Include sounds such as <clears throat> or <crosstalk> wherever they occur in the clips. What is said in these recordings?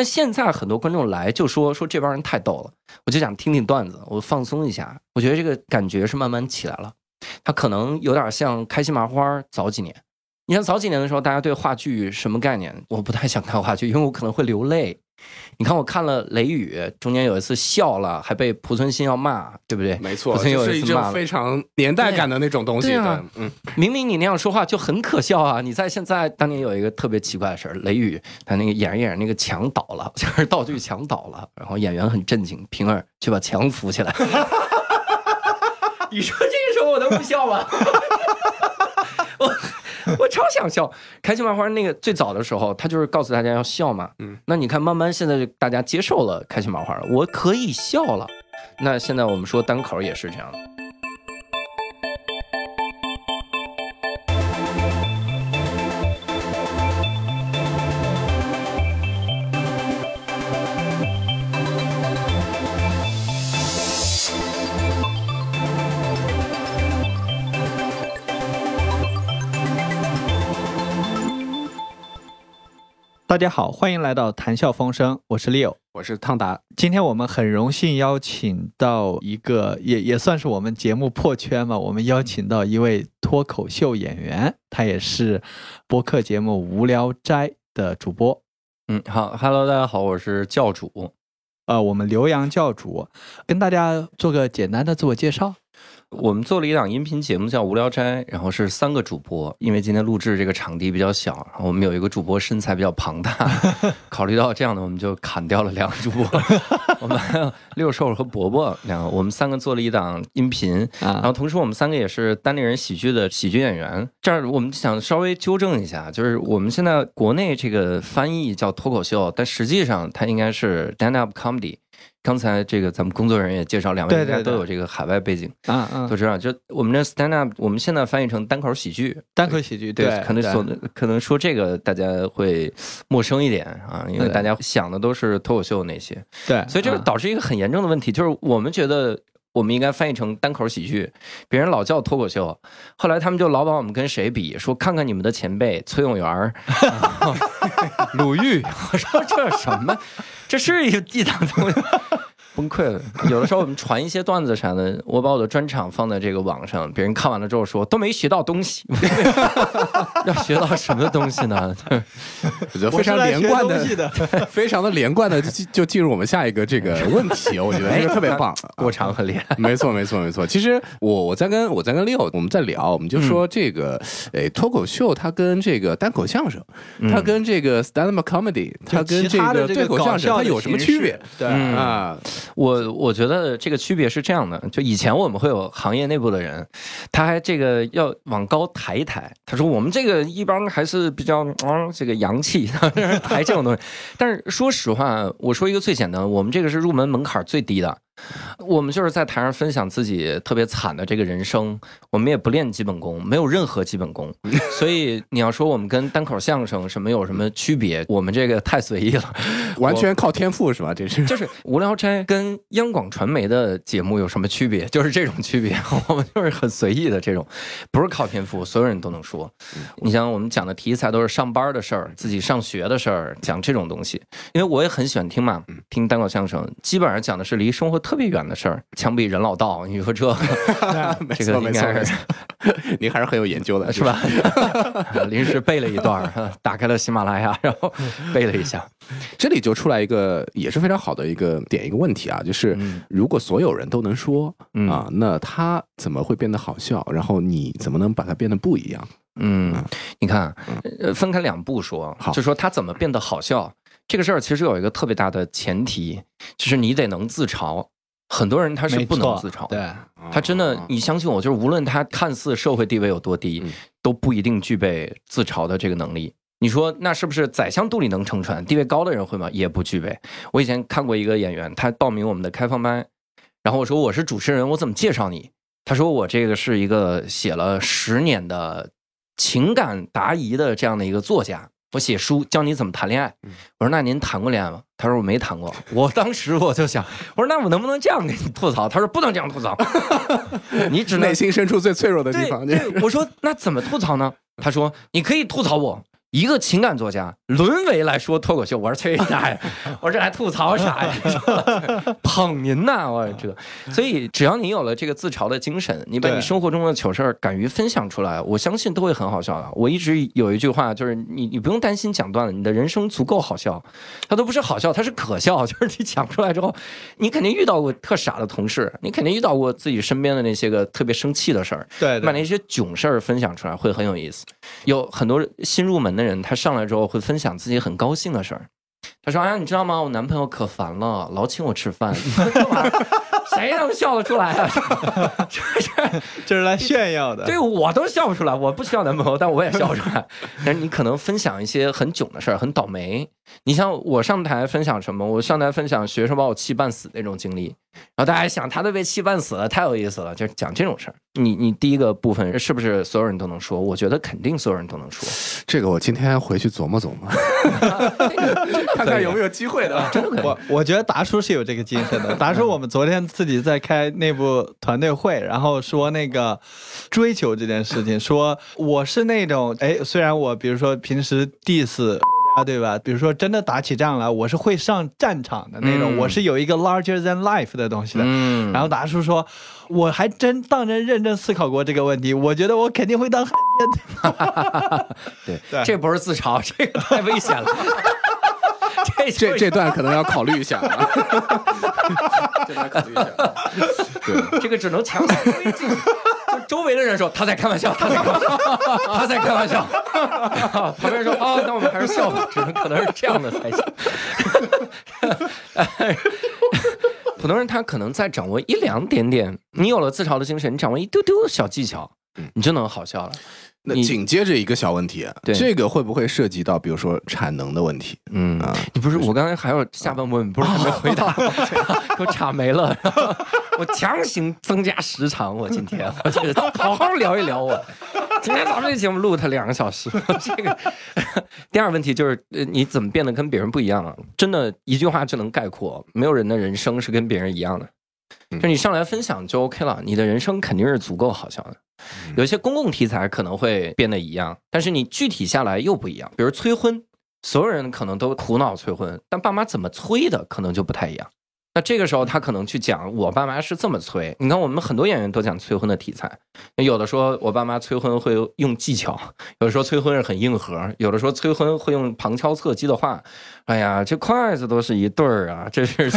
但现在很多观众来就说说这帮人太逗了，我就想听听段子，我放松一下。我觉得这个感觉是慢慢起来了，他可能有点像开心麻花早几年。你像早几年的时候，大家对话剧什么概念？我不太想看话剧，因为我可能会流泪。你看，我看了《雷雨》，中间有一次笑了，还被濮存昕要骂，对不对？没错，这是一种非常年代感的那种东西。对啊，嗯，明明你那样说话就很可笑啊！你在现在当年有一个特别奇怪的事儿，《雷雨》他那个演着演着那个墙倒了，<laughs> 就是道具墙倒了，然后演员很震惊，平儿去把墙扶起来。<laughs> <laughs> 你说这个时候我能不笑吗？我。<laughs> 我超想笑，开心麻花那个最早的时候，他就是告诉大家要笑嘛。嗯，那你看，慢慢现在就大家接受了开心麻花了，我可以笑了。那现在我们说单口也是这样的。大家好，欢迎来到谈笑风生，我是 Leo，我是汤达。今天我们很荣幸邀请到一个，也也算是我们节目破圈嘛。我们邀请到一位脱口秀演员，他也是播客节目《无聊斋》的主播。嗯，好，Hello，大家好，我是教主。呃，我们刘洋教主跟大家做个简单的自我介绍。我们做了一档音频节目叫《无聊斋》，然后是三个主播，因为今天录制这个场地比较小，然后我们有一个主播身材比较庞大，<laughs> 考虑到这样的，我们就砍掉了两个主播，我们还有六兽和伯伯两个，我们三个做了一档音频，然后同时我们三个也是单立人喜剧的喜剧演员。这儿我们想稍微纠正一下，就是我们现在国内这个翻译叫脱口秀，但实际上它应该是 stand up comedy。刚才这个咱们工作人员也介绍，两位应该都有这个海外背景，啊啊，都知道。就我们这 stand up，我们现在翻译成单口喜剧，单口喜剧，对，可能说可能说这个大家会陌生一点啊，因为大家想的都是脱口秀那些，对，所以这个导致一个很严重的问题，就是我们觉得我们应该翻译成单口喜剧，别人老叫脱口秀，后来他们就老把我们跟谁比，说看看你们的前辈崔永元、鲁豫，<laughs> 我说这什么？这是一一档东西，崩溃了。<laughs> 有的时候我们传一些段子啥的，我把我的专场放在这个网上，别人看完了之后说都没学到东西，<laughs> 要学到什么东西呢？我觉得非常连贯的，<laughs> 非常的连贯的就就进入我们下一个这个问题，我觉得这个特别棒，过长很厉害。没错，没错，没错。其实我我在跟我在跟 Leo 我们在聊，我们就说这个诶脱口秀它跟这个单口相声，它跟这个 stand up comedy，它跟这个对口相声。它有什么区别？对啊，我我觉得这个区别是这样的：就以前我们会有行业内部的人，他还这个要往高抬一抬。他说我们这个一般还是比较啊这个洋气，<laughs> 抬这种东西。但是说实话，我说一个最简单，我们这个是入门门槛最低的。我们就是在台上分享自己特别惨的这个人生，我们也不练基本功，没有任何基本功，所以你要说我们跟单口相声什么有什么区别，我们这个太随意了，完全靠天赋是吧？这是就是无聊斋跟央广传媒的节目有什么区别？就是这种区别，我们就是很随意的这种，不是靠天赋，所有人都能说。你像我们讲的题材都是上班的事儿，自己上学的事儿，讲这种东西，因为我也很喜欢听嘛，听单口相声，基本上讲的是离生活。特别远的事儿，枪毙人老道，你说这，<laughs> 这个应该是，<laughs> 您还是很有研究的，是吧？<laughs> 临时背了一段，打开了喜马拉雅，然后背了一下。这里就出来一个也是非常好的一个点，一个问题啊，就是如果所有人都能说啊，那他怎么会变得好笑？然后你怎么能把它变得不一样？嗯，你看，分开两步说，就说他怎么变得好笑这个事儿，其实有一个特别大的前提，就是你得能自嘲。很多人他是不能自嘲，对，他真的，你相信我，就是无论他看似社会地位有多低，都不一定具备自嘲的这个能力。你说那是不是宰相肚里能撑船？地位高的人会吗？也不具备。我以前看过一个演员，他报名我们的开放班，然后我说我是主持人，我怎么介绍你？他说我这个是一个写了十年的情感答疑的这样的一个作家。我写书教你怎么谈恋爱。我说那您谈过恋爱吗？他说我没谈过。我当时我就想，我说那我能不能这样给你吐槽？他说不能这样吐槽，你只内心深处最脆弱的地方。对，我说那怎么吐槽呢？他说你可以吐槽我，一个情感作家沦为来说脱口秀，我说崔大爷，我说这还吐槽啥呀？<laughs> <laughs> 捧您呐，我这，所以只要你有了这个自嘲的精神，你把你生活中的糗事儿敢于分享出来，我相信都会很好笑的。我一直有一句话，就是你你不用担心讲段子，你的人生足够好笑，它都不是好笑，它是可笑，<laughs> 就是你讲出来之后，你肯定遇到过特傻的同事，你肯定遇到过自己身边的那些个特别生气的事儿，对，把那些囧事儿分享出来会很有意思。有很多新入门的人，他上来之后会分享自己很高兴的事儿。他说：“哎呀，你知道吗？我男朋友可烦了，老请我吃饭。谁能笑得出来啊？<laughs> 这是这是来炫耀的。对我都笑不出来，我不需要男朋友，但我也笑不出来。但是你可能分享一些很囧的事儿，很倒霉。你像我上台分享什么？我上台分享学生把我气半死那种经历。”然后大家想，他都被气半死了，太有意思了，就是讲这种事儿。你你第一个部分是不是所有人都能说？我觉得肯定所有人都能说。这个我今天回去琢磨琢磨，<laughs> 看看有没有机会的。<laughs> 真的可以。我我觉得达叔是有这个精神的。达叔，我们昨天自己在开内部团队会，然后说那个追求这件事情，说我是那种哎，虽然我比如说平时 diss。啊，对吧？比如说，真的打起仗来，我是会上战场的那种，我是有一个 larger than life 的东西的。嗯，然后达叔说，我还真当真认真思考过这个问题，我觉得我肯定会当汉奸。<laughs> 对，这不是自嘲，这个太危险了。<laughs> 这这这段可能要考虑一下。<laughs> 这段考虑一下。对，这个只能强行推进。<laughs> 周围的人说 <laughs> 他在开玩笑，他在开玩笑，他在开玩笑。旁边说啊，那我们还是笑吧，只能可能是这样的才行。<laughs> 普通人他可能在掌握一两点点，你有了自嘲的精神，你掌握一丢丢小技巧，你就能好笑了。那紧接着一个小问题，这个会不会涉及到，比如说产能的问题？嗯，你不是我刚才还有下半部分不是还没回答，<laughs> 给我岔没了。<laughs> 我强行增加时长，我今天我这个好好聊一聊。我今天早上这节目录它两个小时。<laughs> 这个第二问题就是，呃，你怎么变得跟别人不一样啊？真的一句话就能概括，没有人的人生是跟别人一样的。就你上来分享就 OK 了，你的人生肯定是足够好笑的。有些公共题材可能会变得一样，但是你具体下来又不一样。比如催婚，所有人可能都苦恼催婚，但爸妈怎么催的可能就不太一样。那这个时候他可能去讲我爸妈是这么催。你看我们很多演员都讲催婚的题材，有的说我爸妈催婚会用技巧，有的说催婚是很硬核，有的说催婚会用旁敲侧击的话。哎呀，这筷子都是一对儿啊，这是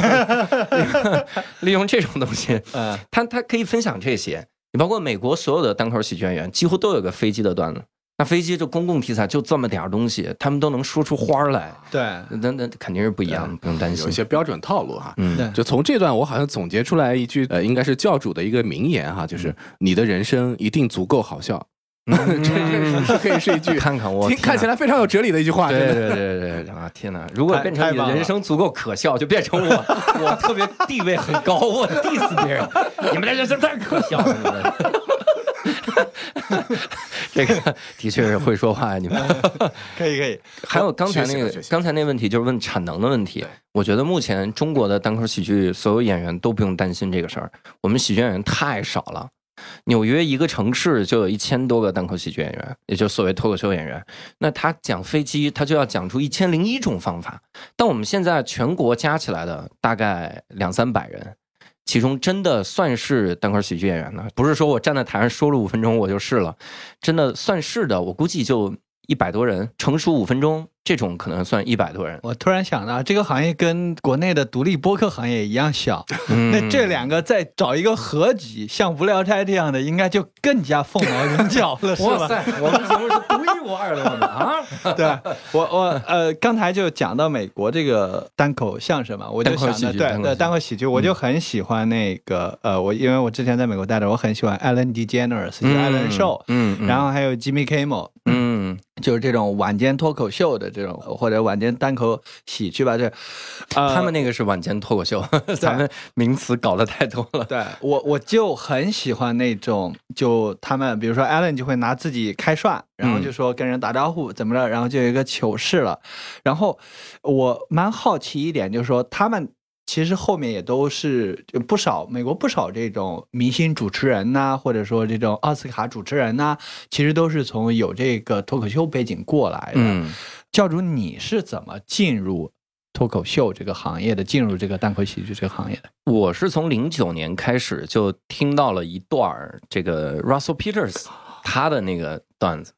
<laughs> 利用这种东西。嗯，他他可以分享这些。你包括美国所有的单口喜剧演员，几乎都有个飞机的段子。那飞机这公共题材就这么点儿东西，他们都能说出花来。对，那那肯定是不一样，不用担心。有一些标准套路哈。嗯，就从这段我好像总结出来一句，呃，应该是教主的一个名言哈，就是你的人生一定足够好笑。<laughs> 这这可以是一句看看我看起来非常有哲理的一句话。对对对对啊！天哪，如果变成你的人生足够可笑，就变成我 <laughs> 我特别地位很高，我 diss 别人，你们的人生太可笑了。<laughs> 这个的确是会说话呀，你们 <laughs> 可以可以。还有刚才那个刚才那问题，就是问产能的问题。我觉得目前中国的单口喜剧所有演员都不用担心这个事儿，我们喜剧演员太少了。纽约一个城市就有一千多个单口喜剧演员，也就所谓脱口秀演员。那他讲飞机，他就要讲出一千零一种方法。但我们现在全国加起来的大概两三百人，其中真的算是单口喜剧演员的，不是说我站在台上说了五分钟我就是了，真的算是的，我估计就一百多人，成熟五分钟。这种可能算一百多人。我突然想到，这个行业跟国内的独立播客行业一样小。<laughs> 那这两个再找一个合集，像无聊斋这样的，应该就更加凤毛麟角了，<laughs> 是吧？哇塞，我们节目是独一无二的啊！<laughs> 对，我我呃，刚才就讲到美国这个单口相声嘛，我就想着对对单口喜剧，我就很喜欢那个呃，我因为我之前在美国待着，我很喜欢 Ellen DeGeneres，就艾伦秀，嗯，然后还有 Jimmy Kimmel，嗯，就是这种晚间脱口秀的。这种或者晚间单口喜剧吧，这他们那个是晚间脱口秀，<laughs> 咱们名词搞得太多了。对我我就很喜欢那种，就他们比如说 Allen 就会拿自己开涮，然后就说跟人打招呼怎么着，然后就有一个糗事了。然后我蛮好奇一点，就是说他们其实后面也都是不少美国不少这种明星主持人呐，或者说这种奥斯卡主持人呐，其实都是从有这个脱口秀背景过来的。教主，你是怎么进入脱口秀这个行业的？进入这个单口喜剧这个行业的？我是从零九年开始就听到了一段这个 Russell Peters 他的那个段子，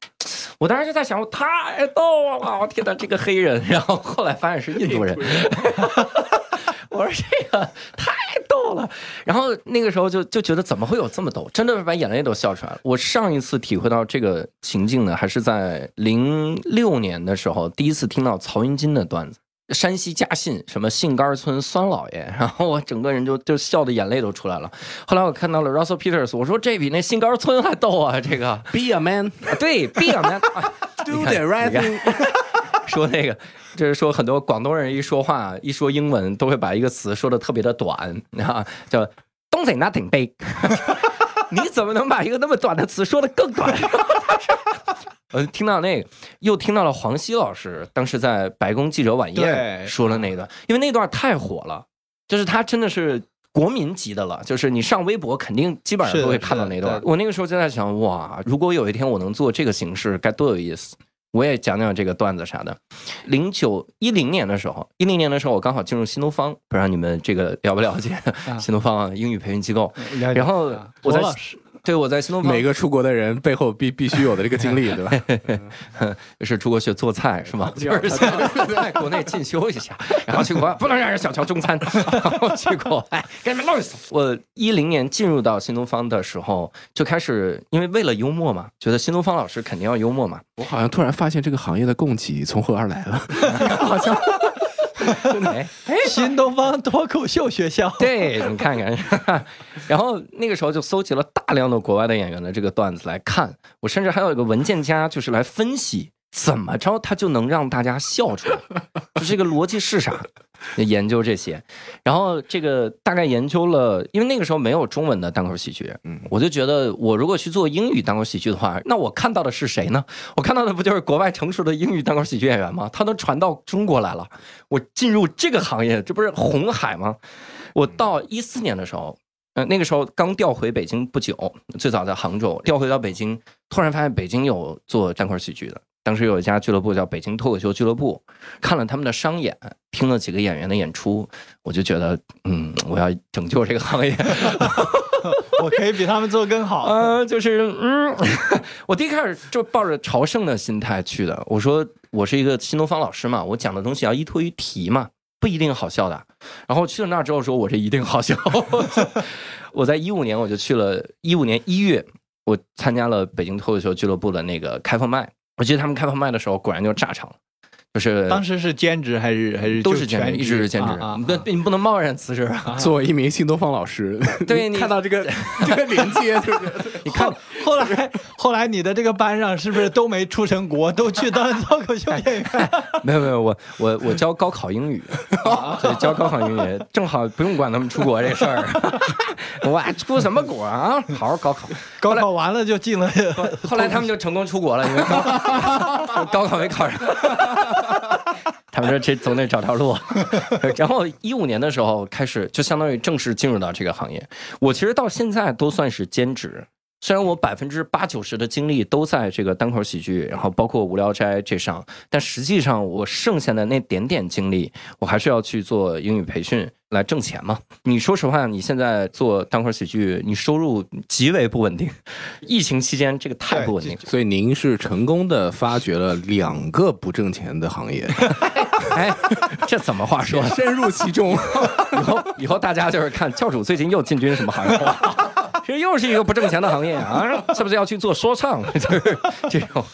我当时就在想，我太逗了！我天哪，这个黑人，然后后来发现是印度人。<laughs> 我说这个太逗了，然后那个时候就就觉得怎么会有这么逗，真的是把眼泪都笑出来了。我上一次体会到这个情境呢，还是在零六年的时候，第一次听到曹云金的段子，山西嘉信什么杏干村酸老爷，然后我整个人就就笑的眼泪都出来了。后来我看到了 Russell Peters，我说这比那杏干村还逗啊，这个。Be a man，对，Be a man，Do <laughs> the right thing。<laughs> 说那个，就是说很多广东人一说话，一说英文都会把一个词说的特别的短，<laughs> 啊，叫 “don't say nothing big”。<laughs> 你怎么能把一个那么短的词说的更短？呃，听到那个，又听到了黄西老师当时在白宫记者晚宴说了那段，因为那段太火了，就是他真的是国民级的了，就是你上微博肯定基本上都会看到那段。我那个时候就在想，哇，如果有一天我能做这个形式，该多有意思。我也讲讲这个段子啥的。零九一零年的时候，一零年的时候，我刚好进入新东方，不知道你们这个了不了解 <laughs> 新东方英语培训机构。然后我在。对，我在新东方。每个出国的人背后必必须有的这个经历，对吧？<laughs> 是出国学做菜是吗？就是在国内进修一下，然后去国外不能让人小瞧中餐，然后去国外给你们弄死。<laughs> 我一零年进入到新东方的时候，就开始因为为了幽默嘛，觉得新东方老师肯定要幽默嘛。我好像突然发现这个行业的供给从何而来了，<laughs> 好像。<laughs> 哎，新东方脱口秀学校，对你看看，<laughs> 然后那个时候就搜集了大量的国外的演员的这个段子来看，我甚至还有一个文件夹，就是来分析。怎么着他就能让大家笑出来？就这个逻辑是啥？研究这些，然后这个大概研究了，因为那个时候没有中文的单口喜剧，嗯，我就觉得我如果去做英语单口喜剧的话，那我看到的是谁呢？我看到的不就是国外成熟的英语单口喜剧演员吗？他都传到中国来了，我进入这个行业，这不是红海吗？我到一四年的时候，嗯，那个时候刚调回北京不久，最早在杭州调回到北京，突然发现北京有做单口喜剧的。当时有一家俱乐部叫北京脱口秀俱乐部，看了他们的商演，听了几个演员的演出，我就觉得，嗯，我要拯救这个行业，<laughs> 我可以比他们做更好。<laughs> 呃，就是，嗯，<laughs> 我第一开始就抱着朝圣的心态去的。我说，我是一个新东方老师嘛，我讲的东西要依托于题嘛，不一定好笑的。然后去了那儿之后，说我这一定好笑。我在一五年我就去了，一五年一月，我参加了北京脱口秀俱乐部的那个开放麦。我记得他们开放麦的时候，果然就炸场了。就是当时是兼职还是还是都是全职，一直是兼职啊！不，你不能贸然辞职。作为一名新东方老师，<laughs> 对你看到这个这个连接，<laughs> 你看后来后来你的这个班上是不是都没出成国，都去当脱口秀演员？没有没有，我我我教高考英语，所以教高考英语正好不用管他们出国这事儿。<laughs> 我出什么国啊？好好高考，高考完了就进了。后来他们就成功出国了，因为高考没考上。<laughs> 他们说这总得找条路，<laughs> 然后一五年的时候开始，就相当于正式进入到这个行业。我其实到现在都算是兼职，虽然我百分之八九十的精力都在这个单口喜剧，然后包括无聊斋这上，但实际上我剩下的那点点精力，我还是要去做英语培训来挣钱嘛。你说实话，你现在做单口喜剧，你收入极为不稳定，疫情期间这个太不稳定，所以您是成功的发掘了两个不挣钱的行业。<laughs> 哎，这怎么话说？<laughs> 深入其中，<laughs> 以后以后大家就是看教主最近又进军什么行业？其实又是一个不挣钱的行业啊！<laughs> 是不是要去做说唱？就 <laughs> 是这种，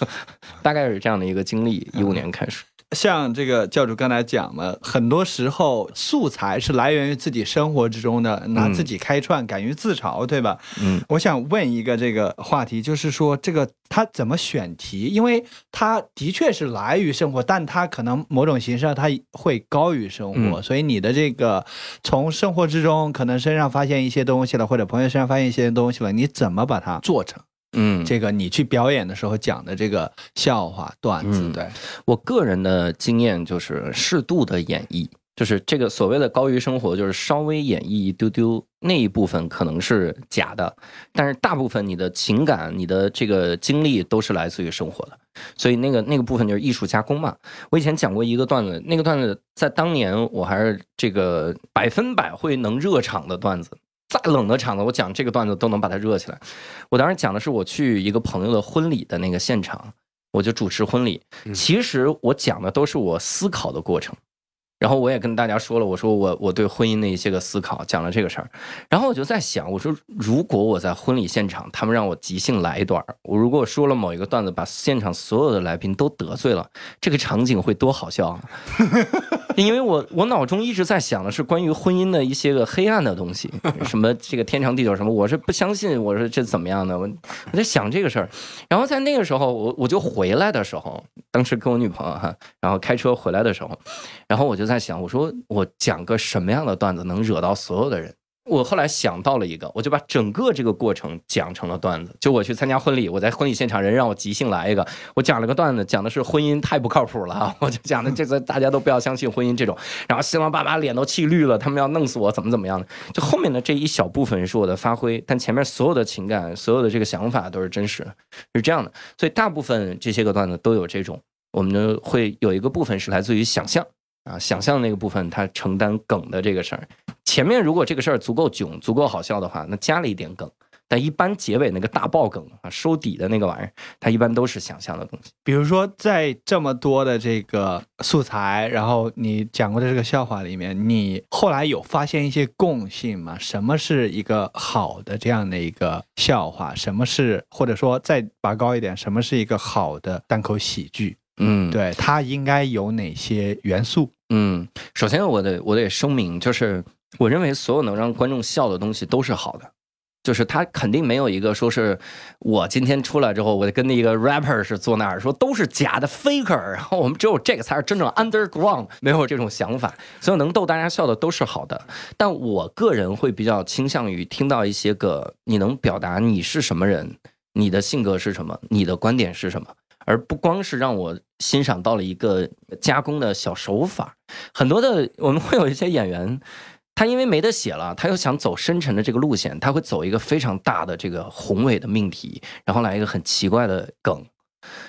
大概是这样的一个经历。一五年开始。像这个教主刚才讲了，很多时候素材是来源于自己生活之中的，拿自己开创，敢于自嘲，对吧？嗯，我想问一个这个话题，就是说这个他怎么选题？因为他的确是来于生活，但他可能某种形式上他会高于生活，所以你的这个从生活之中可能身上发现一些东西了，或者朋友身上发现一些东西了，你怎么把它做成？嗯，这个你去表演的时候讲的这个笑话段子，对我个人的经验就是适度的演绎。就是这个所谓的高于生活，就是稍微演绎一丢丢那一部分可能是假的，但是大部分你的情感、你的这个经历都是来自于生活的，所以那个那个部分就是艺术加工嘛。我以前讲过一个段子，那个段子在当年我还是这个百分百会能热场的段子，再冷的场子我讲这个段子都能把它热起来。我当时讲的是我去一个朋友的婚礼的那个现场，我就主持婚礼，其实我讲的都是我思考的过程。然后我也跟大家说了，我说我我对婚姻的一些个思考，讲了这个事儿。然后我就在想，我说如果我在婚礼现场，他们让我即兴来一段我如果说了某一个段子，把现场所有的来宾都得罪了，这个场景会多好笑啊！<laughs> 因为我我脑中一直在想的是关于婚姻的一些个黑暗的东西，<laughs> 什么这个天长地久什么，我是不相信，我说这怎么样的？我我在想这个事儿。然后在那个时候，我我就回来的时候，当时跟我女朋友哈，然后开车回来的时候，然后我就在。在想，我说我讲个什么样的段子能惹到所有的人？我后来想到了一个，我就把整个这个过程讲成了段子。就我去参加婚礼，我在婚礼现场，人让我即兴来一个，我讲了个段子，讲的是婚姻太不靠谱了，<laughs> 我就讲的这个大家都不要相信婚姻这种。然后新郎爸妈脸都气绿了，他们要弄死我，怎么怎么样的？就后面的这一小部分是我的发挥，但前面所有的情感、所有的这个想法都是真实的，是这样的。所以大部分这些个段子都有这种，我们会有一个部分是来自于想象。啊，想象那个部分，他承担梗的这个事儿。前面如果这个事儿足够囧、足够好笑的话，那加了一点梗。但一般结尾那个大爆梗啊，收底的那个玩意儿，它一般都是想象的东西。比如说，在这么多的这个素材，然后你讲过的这个笑话里面，你后来有发现一些共性吗？什么是一个好的这样的一个笑话？什么是或者说再拔高一点，什么是一个好的单口喜剧？嗯，对，它应该有哪些元素？嗯，首先我得我得声明，就是我认为所有能让观众笑的东西都是好的，就是他肯定没有一个说是我今天出来之后，我跟那个 rapper 是坐那儿说都是假的 faker，然后我们只有这个才是真正 underground，没有这种想法，所有能逗大家笑的都是好的。但我个人会比较倾向于听到一些个你能表达你是什么人，你的性格是什么，你的观点是什么。而不光是让我欣赏到了一个加工的小手法，很多的我们会有一些演员，他因为没得写了，他又想走深沉的这个路线，他会走一个非常大的这个宏伟的命题，然后来一个很奇怪的梗，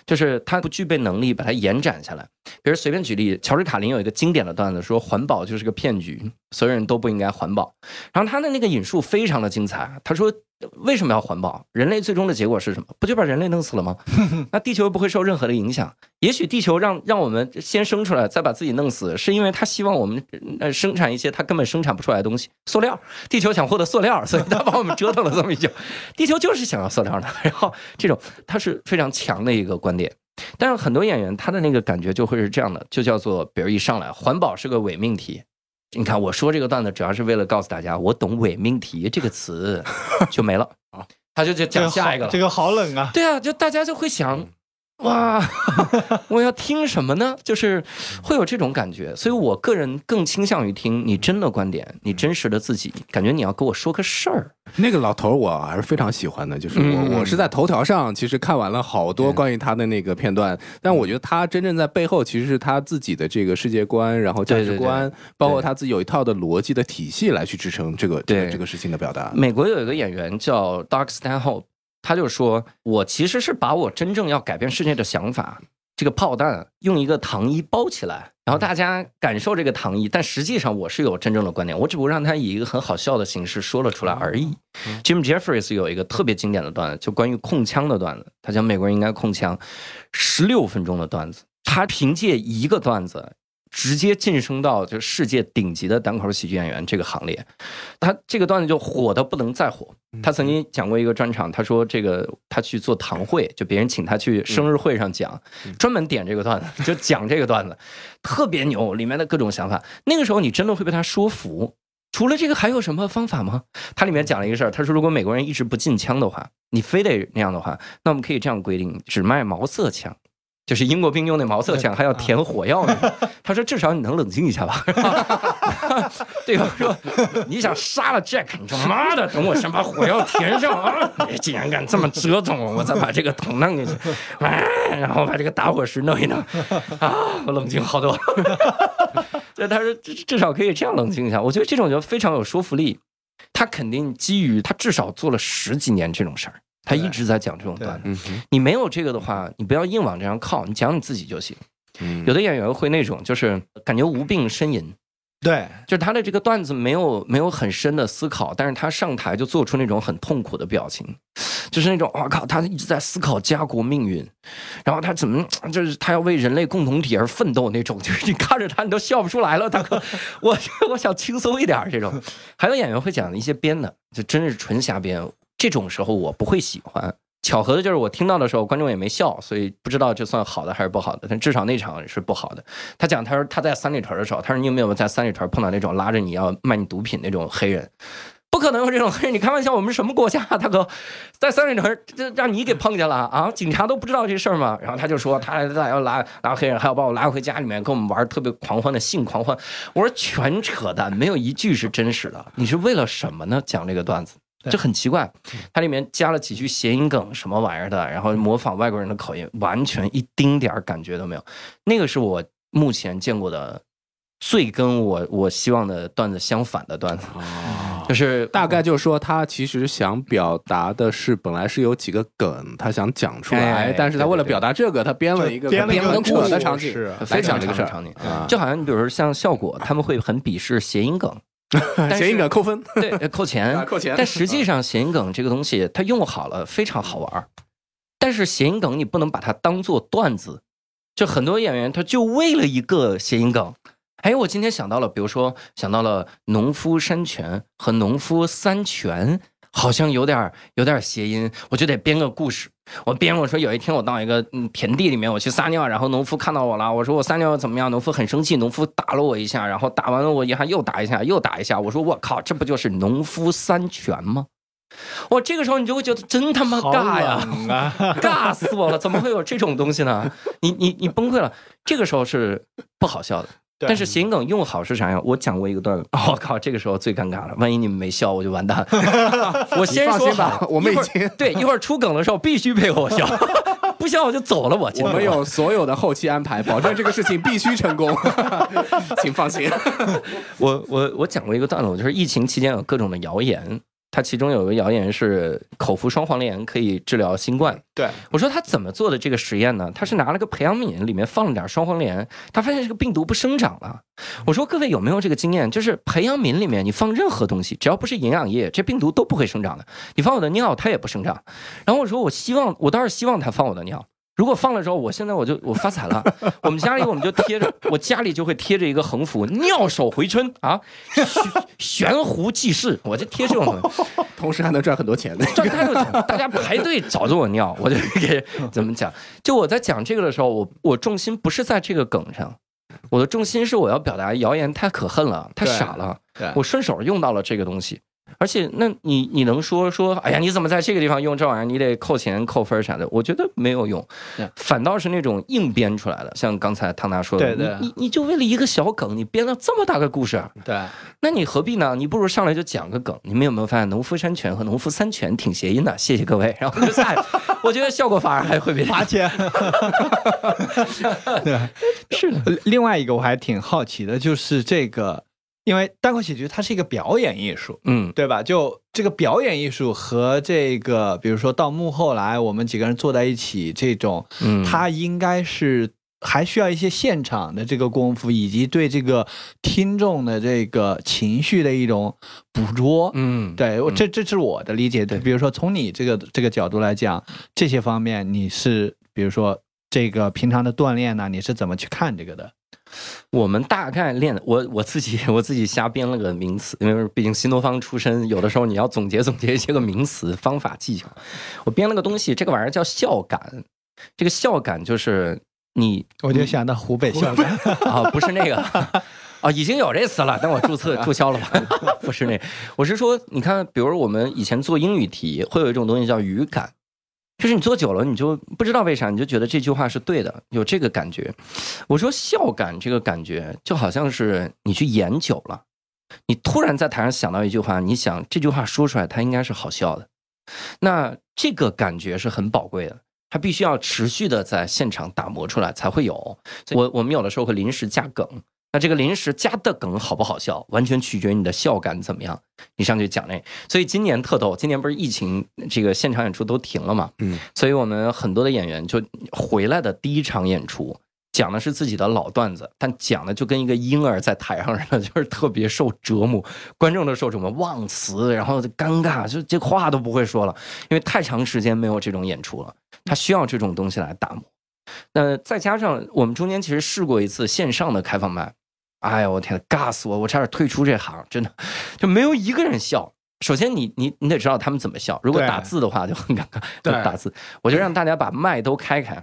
就是他不具备能力把它延展下来。比如随便举例，乔治卡林有一个经典的段子，说环保就是个骗局，所有人都不应该环保。然后他的那个引述非常的精彩，他说。为什么要环保？人类最终的结果是什么？不就把人类弄死了吗？<laughs> 那地球又不会受任何的影响。也许地球让让我们先生出来，再把自己弄死，是因为他希望我们呃生产一些他根本生产不出来的东西。塑料，地球想获得塑料，所以他把我们折腾了这么一久。<laughs> 地球就是想要塑料的。然后这种他是非常强的一个观点。但是很多演员他的那个感觉就会是这样的，就叫做比如一上来环保是个伪命题。你看，我说这个段子主要是为了告诉大家，我懂“伪命题”这个词，就没了 <laughs> 啊。他就就讲下一个了。这个好冷啊！对啊，就大家就会想。哇，<laughs> 我要听什么呢？就是会有这种感觉，所以我个人更倾向于听你真的观点，你真实的自己，感觉你要跟我说个事儿。那个老头我还是非常喜欢的，就是我我是在头条上其实看完了好多关于他的那个片段，但我觉得他真正在背后其实是他自己的这个世界观，然后价值观，包括他自己有一套的逻辑的体系来去支撑这个这个这个事情的表达。美国有一个演员叫 Doug Stanhope。他就说：“我其实是把我真正要改变世界的想法，这个炮弹用一个糖衣包起来，然后大家感受这个糖衣。但实际上我是有真正的观点，我只不过让他以一个很好笑的形式说了出来而已。” Jim Jeffries 有一个特别经典的段子，就关于控枪的段子。他讲美国人应该控枪，十六分钟的段子，他凭借一个段子。直接晋升到就世界顶级的单口喜剧演员这个行列，他这个段子就火的不能再火。他曾经讲过一个专场，他说这个他去做堂会，就别人请他去生日会上讲，专门点这个段子，就讲这个段子，特别牛，里面的各种想法。那个时候你真的会被他说服。除了这个还有什么方法吗？他里面讲了一个事儿，他说如果美国人一直不禁枪的话，你非得那样的话，那我们可以这样规定，只卖毛瑟枪。就是英国兵用那毛瑟枪，还要填火药呢。他说：“至少你能冷静一下吧？” <laughs> 对方说：“你想杀了 Jack？你说妈的，等我先把火药填上啊！你竟然敢这么折腾我，我再把这个桶弄进去，然后把这个打火石弄一弄啊！我冷静好多。<laughs> ”所以他说至至少可以这样冷静一下。我觉得这种就非常有说服力。他肯定基于他至少做了十几年这种事儿，他一直在讲这种段子。你没有这个的话，你不要硬往这上靠，你讲你自己就行。有的演员会那种，就是感觉无病呻吟。对，就是他的这个段子没有没有很深的思考，但是他上台就做出那种很痛苦的表情，就是那种我靠，他一直在思考家国命运，然后他怎么就是他要为人类共同体而奋斗那种，<laughs> 就是你看着他你都笑不出来了，大哥，<laughs> 我我想轻松一点这种。还有演员会讲一些编的，就真是纯瞎编，这种时候我不会喜欢。巧合的就是我听到的时候，观众也没笑，所以不知道这算好的还是不好的。但至少那场是不好的。他讲，他说他在三里屯的时候，他说你有没有在三里屯碰到那种拉着你要卖你毒品那种黑人？不可能有这种黑人，你开玩笑？我们是什么国家，大哥，在三里屯这让你给碰见了啊？警察都不知道这事儿吗？然后他就说他他要拉拉黑人，还要把我拉回家里面跟我们玩特别狂欢的性狂欢。我说全扯淡，没有一句是真实的。你是为了什么呢？讲这个段子？就很奇怪，它里面加了几句谐音梗什么玩意儿的，然后模仿外国人的口音，完全一丁点儿感觉都没有。那个是我目前见过的最跟我我希望的段子相反的段子，就是大概就是说他其实想表达的是本来是有几个梗他想讲出来，但是他为了表达这个，他编了一个编了一个很扯的场景非常这个场景，就好像你比如说像效果，他们会很鄙视谐音梗。<laughs> 谐音梗扣分，对，扣钱，<laughs> 扣钱。但实际上，谐音梗这个东西，它用好了非常好玩但是谐音梗你不能把它当做段子，就很多演员他就为了一个谐音梗。哎，我今天想到了，比如说想到了农夫山泉和农夫三泉。好像有点有点谐音，我就得编个故事。我编我说有一天我到一个嗯田地里面，我去撒尿，然后农夫看到我了，我说我撒尿怎么样？农夫很生气，农夫打了我一下，然后打完了我一下又打一下，又打一下。我说我靠，这不就是农夫三拳吗？我这个时候你就会觉得真他妈尬呀，<laughs> 尬死我了！怎么会有这种东西呢？你你你崩溃了。这个时候是不好笑的。但是谐音梗用好是啥样？我讲过一个段子，<laughs> 我靠，这个时候最尴尬了，万一你们没笑，我就完蛋了。<laughs> 我先说吧，我们已经对一会儿出梗的时候必须配合我笑，<laughs> 不笑我就走了。我我们有所有的后期安排，保证这个事情必须成功，请放心。我我我讲过一个段子，我就是疫情期间有各种的谣言。他其中有个谣言是口服双黄连可以治疗新冠。对我说他怎么做的这个实验呢？他是拿了个培养皿，里面放了点双黄连，他发现这个病毒不生长了。我说各位有没有这个经验？就是培养皿里面你放任何东西，只要不是营养液，这病毒都不会生长的。你放我的尿，它也不生长。然后我说我希望，我倒是希望他放我的尿。如果放了之后，我现在我就我发财了。<laughs> 我们家里我们就贴着，我家里就会贴着一个横幅：“尿手回春啊，<laughs> 悬壶济世。”我就贴这种，<laughs> 同时还能赚很多钱的。赚太多钱，大家排队找着我尿，我就给怎么讲？就我在讲这个的时候，我我重心不是在这个梗上，我的重心是我要表达谣言太可恨了，太傻了。我顺手用到了这个东西。而且，那你你能说说？哎呀，你怎么在这个地方用这玩意儿？你得扣钱扣分啥的？我觉得没有用，反倒是那种硬编出来的。像刚才唐达说的，你你你就为了一个小梗，你编了这么大个故事，对，那你何必呢？你不如上来就讲个梗。你们有没有发现农夫山泉和农夫三泉挺谐音的？谢谢各位。然后就下，<laughs> 我觉得效果反而还会比罚钱。<laughs> <laughs> 对，是的。另外一个我还挺好奇的，就是这个。因为单口喜剧它是一个表演艺术，嗯，对吧？就这个表演艺术和这个，比如说到幕后来，我们几个人坐在一起，这种，嗯，它应该是还需要一些现场的这个功夫，以及对这个听众的这个情绪的一种捕捉，嗯，对，这这是我的理解。对，比如说从你这个这个角度来讲，这些方面你是，比如说这个平常的锻炼呢，你是怎么去看这个的？我们大概练我我自己 <laughs> 我自己瞎编了个名词，因为毕竟新东方出身，有的时候你要总结总结一些个名词、方法、技巧。我编了个东西，这个玩意儿叫孝感。这个孝感就是你，我就想到湖北孝感 <laughs> 啊，不是那个啊，已经有这词了，但我注册注销了吧，<laughs> 不是那，我是说，你看，比如我们以前做英语题，会有一种东西叫语感。就是你做久了，你就不知道为啥，你就觉得这句话是对的，有这个感觉。我说笑感这个感觉，就好像是你去演久了，你突然在台上想到一句话，你想这句话说出来，它应该是好笑的。那这个感觉是很宝贵的，它必须要持续的在现场打磨出来才会有。我我们有的时候会临时加梗，那这个临时加的梗好不好笑，完全取决于你的笑感怎么样。你上去讲那，所以今年特逗，今年不是疫情，这个现场演出都停了嘛？嗯，所以我们很多的演员就回来的第一场演出，讲的是自己的老段子，但讲的就跟一个婴儿在台上似的，就是特别受折磨，观众都受折磨，忘词，然后尴尬，就这话都不会说了，因为太长时间没有这种演出了，他需要这种东西来打磨。那再加上我们中间其实试过一次线上的开放麦。哎呀，我天，尬死我！我差点退出这行，真的就没有一个人笑。首先，你你你得知道他们怎么笑。如果打字的话就很尴尬。对，打字，我就让大家把麦都开开，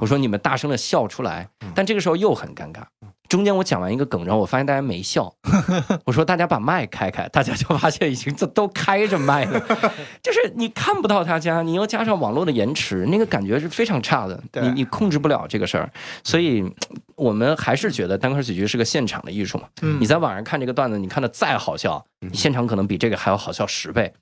我说你们大声的笑出来。但这个时候又很尴尬。中间我讲完一个梗，然后我发现大家没笑，<laughs> 我说大家把麦开开，大家就发现已经都都开着麦了，<laughs> 就是你看不到大家，你又加上网络的延迟，那个感觉是非常差的，你你控制不了这个事儿，所以我们还是觉得单口喜剧是个现场的艺术嘛。你在网上看这个段子，你看的再好笑，你现场可能比这个还要好笑十倍，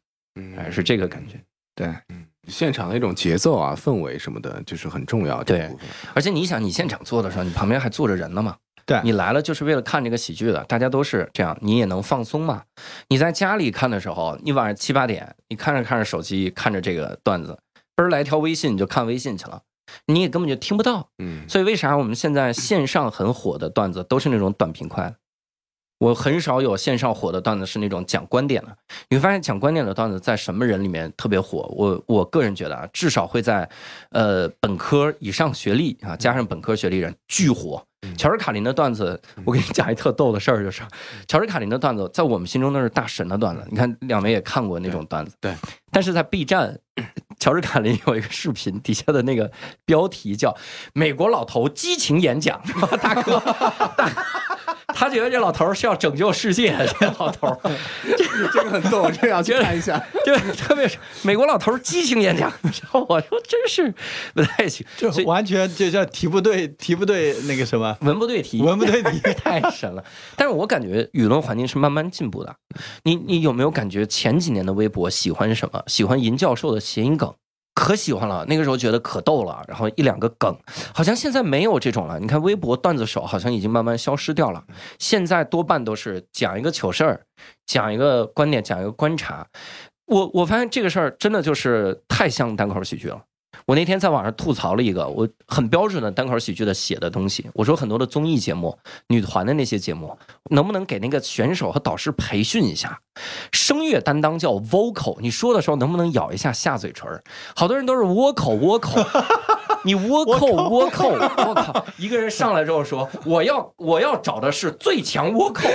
还是这个感觉。对，嗯，现场的一种节奏啊、氛围什么的，就是很重要。对，而且你想，你现场做的时候，你旁边还坐着人呢嘛。对你来了就是为了看这个喜剧的，大家都是这样，你也能放松嘛。你在家里看的时候，你晚上七八点，你看着看着手机，看着这个段子，嘣儿来条微信，你就看微信去了，你也根本就听不到。嗯，所以为啥我们现在线上很火的段子都是那种短平快？我很少有线上火的段子是那种讲观点的。你会发现讲观点的段子在什么人里面特别火？我我个人觉得啊，至少会在，呃，本科以上学历啊，加上本科学历人巨火。乔治卡林的段子，我给你讲一特逗的事儿，就是乔治卡林的段子在我们心中那是大神的段子。你看两位也看过那种段子，对。但是在 B 站，<laughs> 乔治卡林有一个视频，底下的那个标题叫“美国老头激情演讲”，大哥。他觉得这老头是要拯救世界，这老头 <laughs> 这个很逗，这要去看一下。对，特别是美国老头激情演讲，我说真是不太行，<laughs> 就完全就叫题不对，题不对，那个什么文不对题，文不对题，<laughs> 太神了。但是我感觉舆论环境是慢慢进步的。你你有没有感觉前几年的微博喜欢什么？喜欢银教授的谐音梗。可喜欢了，那个时候觉得可逗了，然后一两个梗，好像现在没有这种了。你看微博段子手好像已经慢慢消失掉了，现在多半都是讲一个糗事儿，讲一个观点，讲一个观察。我我发现这个事儿真的就是太像单口喜剧了。我那天在网上吐槽了一个我很标准的单口喜剧的写的东西，我说很多的综艺节目、女团的那些节目，能不能给那个选手和导师培训一下，声乐担当叫 vocal，你说的时候能不能咬一下下嘴唇？好多人都是倭口倭口。你倭 <laughs> 寇倭寇，我靠！一个人上来之后说：“我要我要找的是最强倭寇。”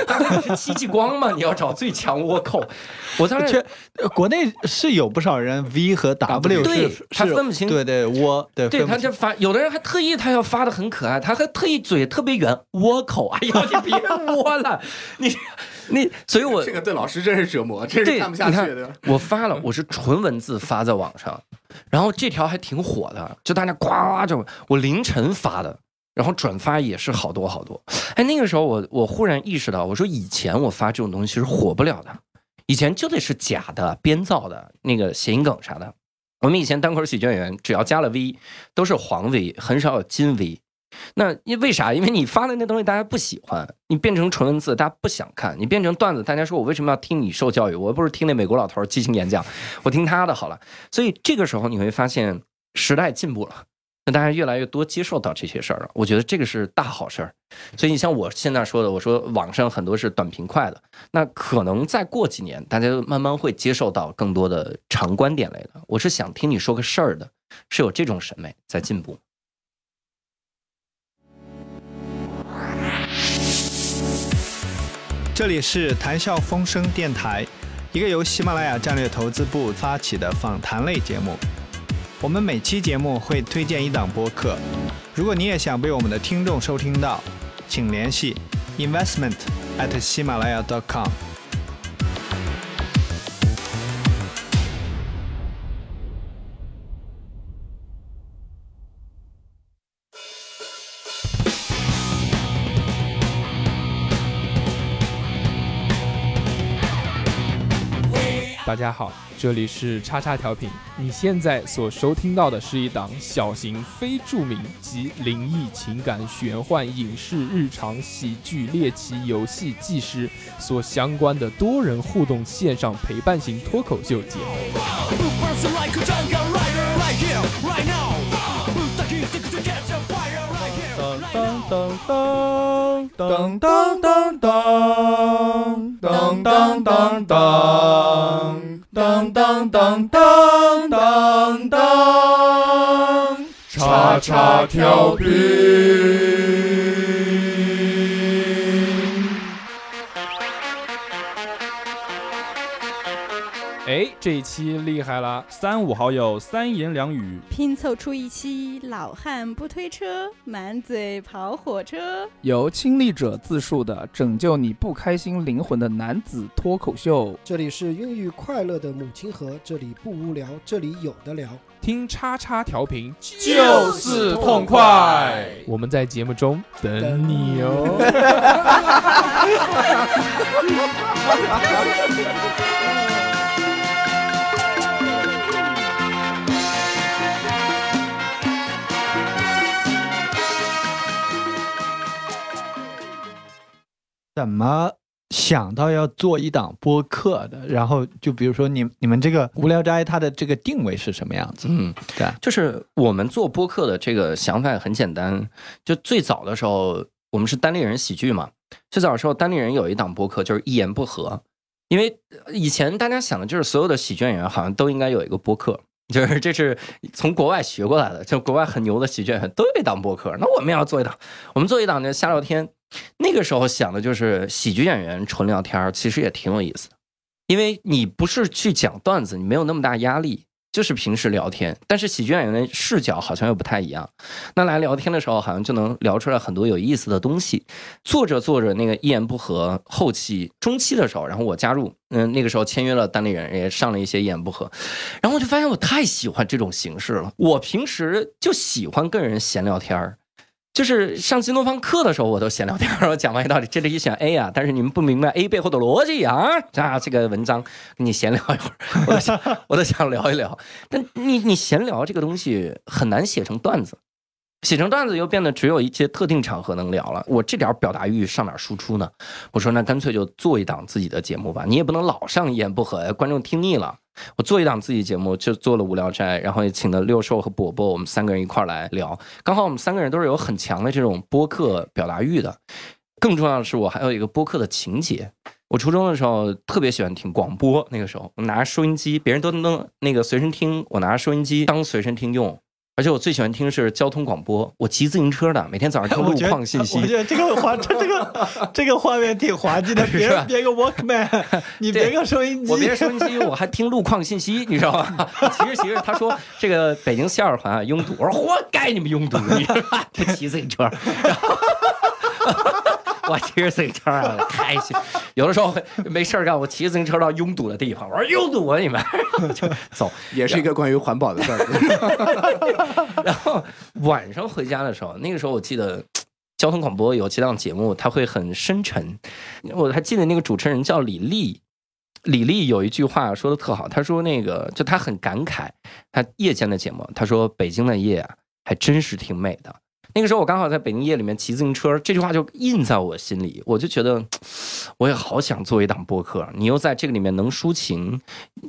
你是戚继光吗？你要找最强倭寇？我当时国内是有不少人 V 和 W 对他分不清，对对倭对，对他就发，有的人还特意他要发的很可爱，他还特意嘴特别圆，倭口。哎呦，你别窝了，你你，所以我这个对老师真是折磨，真是看不下去的。我发了，我是纯文字发在网上。然后这条还挺火的，就大家呱呱就我凌晨发的，然后转发也是好多好多。哎，那个时候我我忽然意识到，我说以前我发这种东西是火不了的，以前就得是假的、编造的那个谐音梗啥的。我们以前单口喜剧演员只要加了 V，都是黄 V，很少有金 V。那因为啥？因为你发的那东西大家不喜欢，你变成纯文字大家不想看，你变成段子，大家说我为什么要听你受教育？我又不是听那美国老头激情演讲，我听他的好了。所以这个时候你会发现时代进步了，那大家越来越多接受到这些事儿了。我觉得这个是大好事儿。所以你像我现在说的，我说网上很多是短平快的，那可能再过几年，大家慢慢会接受到更多的长观点类的。我是想听你说个事儿的，是有这种审美在进步。这里是谈笑风生电台，一个由喜马拉雅战略投资部发起的访谈类节目。我们每期节目会推荐一档播客，如果你也想被我们的听众收听到，请联系 investment at 喜马拉雅 dot com。大家好，这里是叉叉调频。你现在所收听到的是一档小型非著名及灵异、情感、玄幻、影视、日常、喜剧、猎奇、游戏、纪实所相关的多人互动线上陪伴型脱口秀节目。当当当当当当当当当当当当当当当，叉叉调频。这一期厉害了！三五好友三言两语拼凑出一期老汉不推车，满嘴跑火车。由亲历者自述的拯救你不开心灵魂的男子脱口秀。这里是孕育快乐的母亲河，这里不无聊，这里有的聊。听叉叉调频就是痛快。我们在节目中等你哦。<laughs> 怎么想到要做一档播客的？然后就比如说你你们这个无聊斋，它的这个定位是什么样子？嗯，对，就是我们做播客的这个想法很简单。就最早的时候，我们是单立人喜剧嘛。最早的时候，单立人有一档播客，就是一言不合。因为以前大家想的就是所有的喜剧演员好像都应该有一个播客，就是这是从国外学过来的，就国外很牛的喜剧演员都有一档播客。那我们也要做一档，我们做一档就瞎聊天。那个时候想的就是喜剧演员纯聊天其实也挺有意思的，因为你不是去讲段子，你没有那么大压力，就是平时聊天。但是喜剧演员的视角好像又不太一样，那来聊天的时候，好像就能聊出来很多有意思的东西。做着做着，那个一言不合后期中期的时候，然后我加入，嗯，那个时候签约了单立人，也上了一些一言不合，然后我就发现我太喜欢这种形式了。我平时就喜欢跟人闲聊天儿。就是上新东方课的时候，我都闲聊天，我讲完一道理，这里一选 A 啊，但是你们不明白 A 背后的逻辑啊，啊，这个文章跟你闲聊一会儿，我都想，<laughs> 我都想聊一聊。但你你闲聊这个东西很难写成段子，写成段子又变得只有一些特定场合能聊了。我这点表达欲上哪输出呢？我说那干脆就做一档自己的节目吧，你也不能老上一言不合，观众听腻了。我做一档自己节目，就做了无聊斋，然后也请了六兽和伯伯，我们三个人一块来聊。刚好我们三个人都是有很强的这种播客表达欲的。更重要的是，我还有一个播客的情节。我初中的时候特别喜欢听广播，那个时候我拿着收音机，别人都能那个随身听，我拿着收音机当随身听用。而且我最喜欢听是交通广播，我骑自行车的，每天早上听路况信息。我觉得这个画，这这个 <laughs> 这个画面挺滑稽的。<laughs> 别别个 Walkman，<laughs> 你别个收音机，我别收音机，我还听路况信息，你知道吗？骑着骑着，他说这个北京西二环啊拥堵，我说活该你们拥堵，你不骑自行车。然后我骑着自行车啊，开心。有的时候没事干，我骑自行车到拥堵的地方，我说拥堵啊你们，就走，也是一个关于环保的事儿。<laughs> 然后晚上回家的时候，那个时候我记得交通广播有几档节目，它会很深沉。我还记得那个主持人叫李丽，李丽有一句话说的特好，她说那个就她很感慨，她夜间的节目，她说北京的夜啊，还真是挺美的。那个时候我刚好在北京夜里面骑自行车，这句话就印在我心里，我就觉得我也好想做一档播客。你又在这个里面能抒情，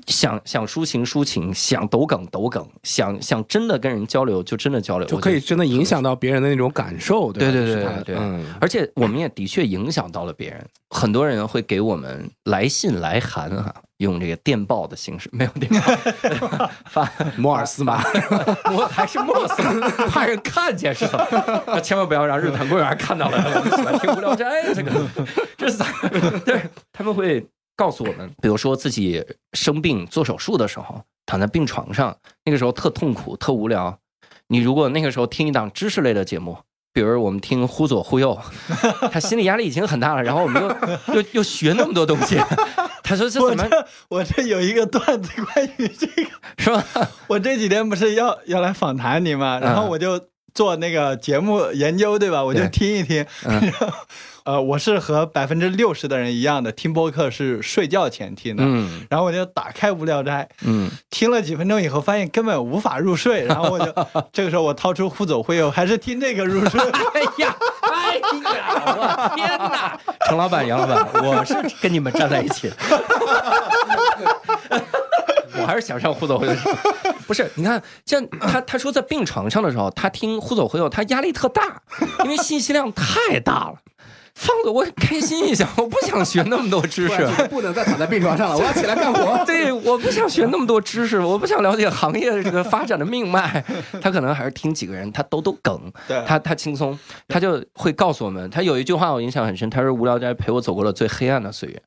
想想抒情抒情，想抖梗抖梗，想想真的跟人交流就真的交流，就可以真的影响到别人的那种感受。对对对对对，而且我们也的确影响到了别人，很多人会给我们来信来函啊。用这个电报的形式，<laughs> 没有电报，<laughs> 发摩尔斯码，<laughs> 我还是摩尔斯，怕人看见是吧？千万不要让日坛公园看到了，我们喜欢听无聊斋，这个这是咋？对，他们会告诉我们，比如说自己生病做手术的时候，躺在病床上，那个时候特痛苦、特无聊。你如果那个时候听一档知识类的节目，比如我们听忽左忽右，他心理压力已经很大了，然后我们又又又学那么多东西。他说：“我这我这有一个段子关于这个，是吧？<laughs> 我这几天不是要要来访谈你嘛？然后我就做那个节目研究，对吧？我就听一听。呃，我是和百分之六十的人一样的，听播客是睡觉前听的。嗯，然后我就打开《无聊斋》，嗯，听了几分钟以后，发现根本无法入睡。<laughs> 然后我就这个时候我掏出《忽走忽悠》，还是听这个入睡。<laughs> 哎呀，哎呀，我天哪！<laughs> 程老板、杨老板，我是跟你们站在一起。我还是想上《忽走忽悠》。不是，你看，像他他说在病床上的时候，他听《忽走忽悠》，他压力特大，因为信息量太大了。放着我开心一下，我不想学那么多知识，<laughs> 不能再躺在病床上了，我要起来干活。<laughs> 对，我不想学那么多知识，我不想了解行业这个发展的命脉。<laughs> 他可能还是听几个人，他抖抖梗，他他轻松，他就会告诉我们。他有一句话我印象很深，他说：“无聊斋陪我走过了最黑暗的岁月。”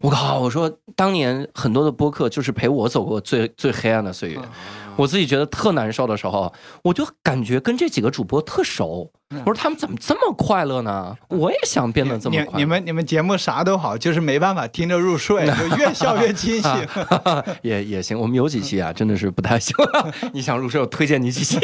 我靠！我说当年很多的播客就是陪我走过最最黑暗的岁月。我自己觉得特难受的时候，我就感觉跟这几个主播特熟。我说他们怎么这么快乐呢？我也想变得这么快。你们你们节目啥都好，就是没办法听着入睡，就越 <laughs> 笑越清醒。<laughs> <laughs> 也也行，我们有几期啊，真的是不太行。你想入睡，我推荐你几期。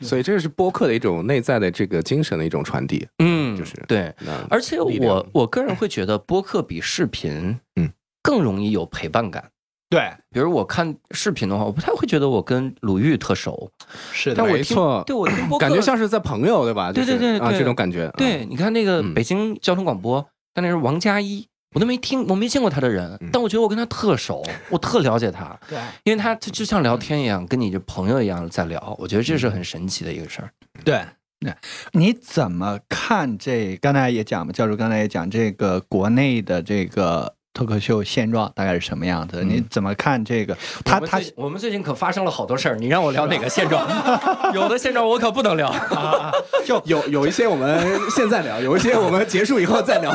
所以这是播客的一种内在的这个精神的一种传递。嗯，就是对。而且我我个人会觉得播客比视频嗯更容易有陪伴感。对，比如我看视频的话，我不太会觉得我跟鲁豫特熟，是的，没错，对我听播感觉像是在朋友，对吧？对对对，啊，这种感觉。对，你看那个北京交通广播，但那是王佳一，我都没听，我没见过他的人，但我觉得我跟他特熟，我特了解他，对，因为他就就像聊天一样，跟你就朋友一样在聊，我觉得这是很神奇的一个事儿。对，那你怎么看这？刚才也讲嘛，教授刚才也讲这个国内的这个。脱口秀现状大概是什么样子？你怎么看这个？他他我们最近可发生了好多事儿，你让我聊哪个现状？<laughs> 有的现状我可不能聊，啊就有有一些我们现在聊，有一些我们结束以后再聊。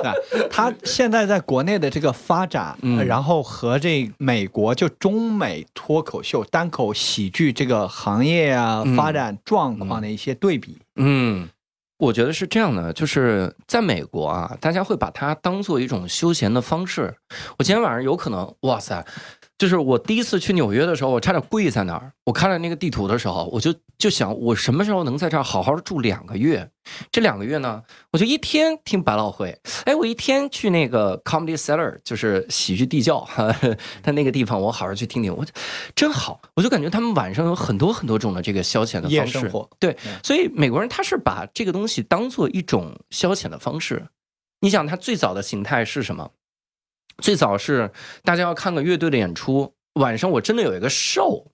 <laughs> 他现在在国内的这个发展，然后和这美国就中美脱口秀单口喜剧这个行业啊发展状况的一些对比，嗯。我觉得是这样的，就是在美国啊，大家会把它当做一种休闲的方式。我今天晚上有可能，哇塞！就是我第一次去纽约的时候，我差点跪在那儿。我看了那个地图的时候，我就就想，我什么时候能在这儿好好的住两个月？这两个月呢，我就一天听百老汇，哎，我一天去那个 Comedy Cellar，就是喜剧地窖，他那个地方我好好去听听，我真好。我就感觉他们晚上有很多很多种的这个消遣的方式，对，所以美国人他是把这个东西当做一种消遣的方式。你想，他最早的形态是什么？最早是大家要看个乐队的演出，晚上我真的有一个 show。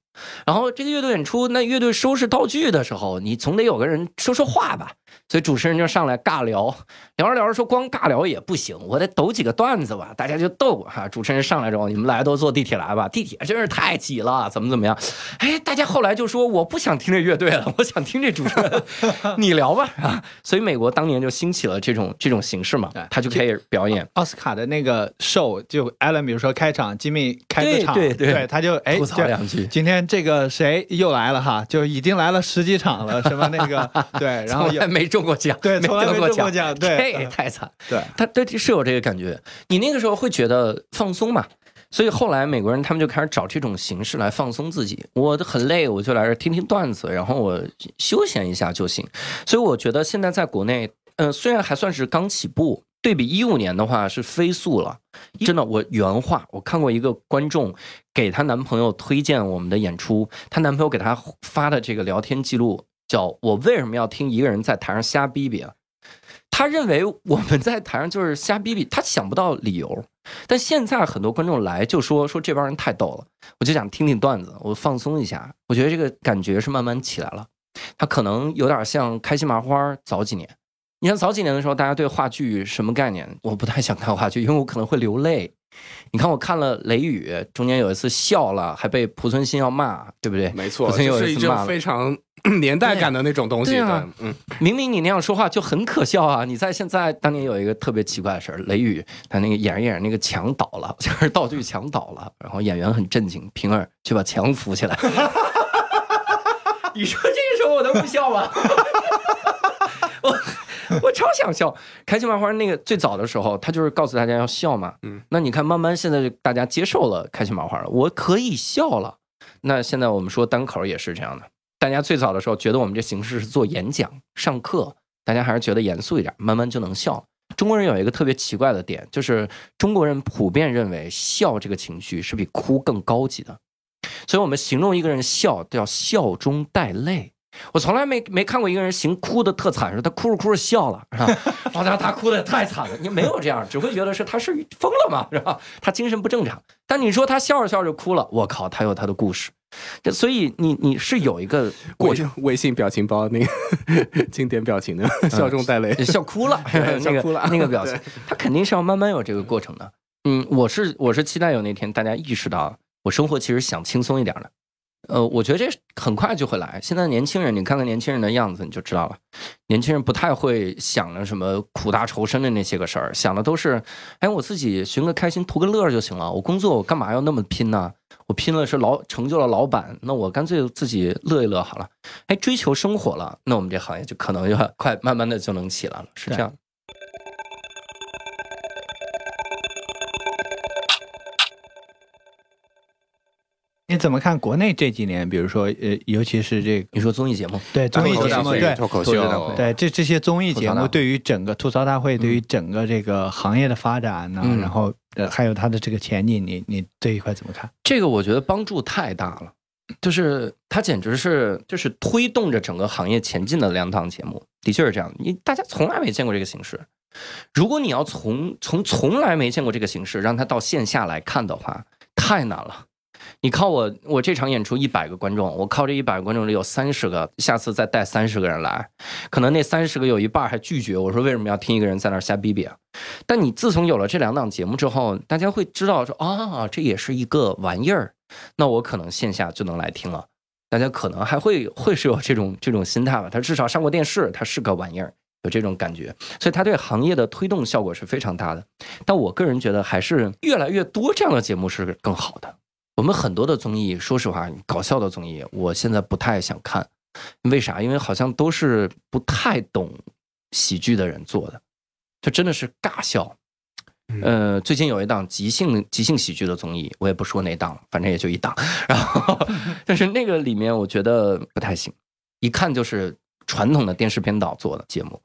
然后这个乐队演出，那乐队收拾道具的时候，你总得有个人说说话吧。所以主持人就上来尬聊，聊着聊着说光尬聊也不行，我得抖几个段子吧，大家就逗哈。主持人上来之后，你们来都坐地铁来吧，地铁真是太挤了，怎么怎么样？哎，大家后来就说我不想听这乐队了，我想听这主持人，<laughs> 你聊吧啊。所以美国当年就兴起了这种这种形式嘛，他就可以表演奥斯卡的那个 show，就艾伦比如说开场，吉米开个场，对对对，他就哎吐槽两句，今天。这个谁又来了哈？就已经来了十几场了，什么那个 <laughs> 对，然后也没中过奖，对，没中过奖，对，太惨。对，他对是有这个感觉。你那个时候会觉得放松嘛？所以后来美国人他们就开始找这种形式来放松自己。我很累，我就来这听听段子，然后我休闲一下就行。所以我觉得现在在国内，呃，虽然还算是刚起步。对比一五年的话是飞速了，真的。我原话，我看过一个观众给她男朋友推荐我们的演出，她男朋友给她发的这个聊天记录叫“我为什么要听一个人在台上瞎逼逼啊？”他认为我们在台上就是瞎逼逼，他想不到理由。但现在很多观众来就说说这帮人太逗了，我就想听听段子，我放松一下。我觉得这个感觉是慢慢起来了，他可能有点像开心麻花早几年。你看早几年的时候，大家对话剧什么概念？我不太想看话剧，因为我可能会流泪。你看，我看了《雷雨》，中间有一次笑了，还被濮存昕要骂，对不对？没错，是一种非常 <clears throat> 年代感的那种东西。对啊，嗯，明明你那样说话就很可笑啊！你在现在当年有一个特别奇怪的事儿，《雷雨》他那个演着演着，那个墙倒了，<laughs> 就是道具墙倒了，然后演员很震惊，平儿去把墙扶起来。<laughs> 你说这个时候我能不笑吗？<laughs> 我。超想笑，开心麻花那个最早的时候，他就是告诉大家要笑嘛。嗯，那你看，慢慢现在大家接受了开心麻花了，我可以笑了。那现在我们说单口也是这样的，大家最早的时候觉得我们这形式是做演讲、上课，大家还是觉得严肃一点，慢慢就能笑。中国人有一个特别奇怪的点，就是中国人普遍认为笑这个情绪是比哭更高级的，所以我们形容一个人笑叫笑中带泪。我从来没没看过一个人行哭的特惨，说他哭着哭着笑了，是吧？<laughs> 好像他哭的太惨了，你没有这样，只会觉得是他是疯了嘛，是吧？他精神不正常。但你说他笑着笑着哭了，我靠，他有他的故事。所以你你是有一个过程微信表情包那个经典表情的，笑中带泪，<laughs> 笑哭了，<laughs> 笑哭了那个表情，他肯定是要慢慢有这个过程的。嗯，我是我是期待有那天大家意识到，我生活其实想轻松一点的。呃，我觉得这很快就会来。现在年轻人，你看看年轻人的样子，你就知道了。年轻人不太会想着什么苦大仇深的那些个事儿，想的都是，哎，我自己寻个开心，图个乐就行了。我工作我干嘛要那么拼呢？我拼了是老成就了老板，那我干脆自己乐一乐好了。哎，追求生活了，那我们这行业就可能要 <laughs> 快慢慢的就能起来了，是这样。你怎么看国内这几年？比如说，呃，尤其是这个，你说综艺节目，对综艺节目，对脱口秀，对这这些综艺节目，对于整个吐槽大会，对于整个这个行业的发展呢，然后呃，还有它的这个前景，你你这一块怎么看？这个我觉得帮助太大了，就是它简直是就是推动着整个行业前进的两档节目，的确是这样。你大家从来没见过这个形式，如果你要从从从来没见过这个形式，让他到线下来看的话，太难了。你靠我，我这场演出一百个观众，我靠这一百个观众里有三十个，下次再带三十个人来，可能那三十个有一半还拒绝我说为什么要听一个人在那瞎逼逼啊？但你自从有了这两档节目之后，大家会知道说啊，这也是一个玩意儿，那我可能线下就能来听了。大家可能还会会是有这种这种心态吧？他至少上过电视，他是个玩意儿，有这种感觉，所以他对行业的推动效果是非常大的。但我个人觉得，还是越来越多这样的节目是更好的。我们很多的综艺，说实话，搞笑的综艺，我现在不太想看。为啥？因为好像都是不太懂喜剧的人做的，就真的是尬笑。呃，最近有一档即兴即兴喜剧的综艺，我也不说哪档了，反正也就一档。<laughs> 然后，但是那个里面我觉得不太行，一看就是。传统的电视编导做的节目，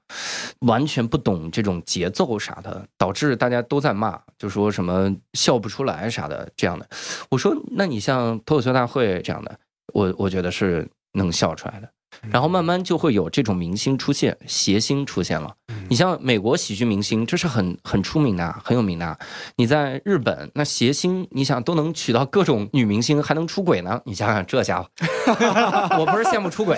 完全不懂这种节奏啥的，导致大家都在骂，就说什么笑不出来啥的这样的。我说，那你像脱口秀大会这样的，我我觉得是能笑出来的。然后慢慢就会有这种明星出现，谐星出现了。你像美国喜剧明星，这是很很出名的，很有名的。你在日本，那谐星，你想都能娶到各种女明星，还能出轨呢？你想想这家伙，<laughs> 我不是羡慕出轨，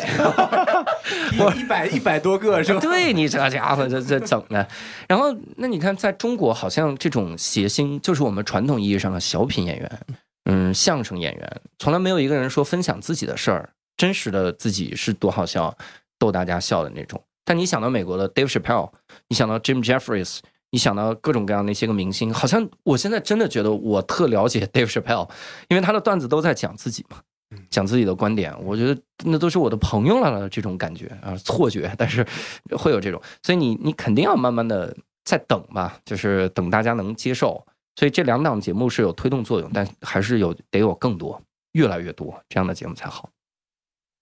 <laughs> 我一百一百多个是吧？<laughs> 对你这家伙这这整的。然后那你看，在中国好像这种谐星就是我们传统意义上的小品演员，嗯，相声演员，从来没有一个人说分享自己的事儿。真实的自己是多好笑，逗大家笑的那种。但你想到美国的 Dave Chappelle，你想到 Jim Jeffries，你想到各种各样那些个明星，好像我现在真的觉得我特了解 <laughs> Dave Chappelle，因为他的段子都在讲自己嘛，讲自己的观点。我觉得那都是我的朋友了，这种感觉啊，错觉，但是会有这种。所以你你肯定要慢慢的在等吧，就是等大家能接受。所以这两档节目是有推动作用，但还是有得有更多，越来越多这样的节目才好。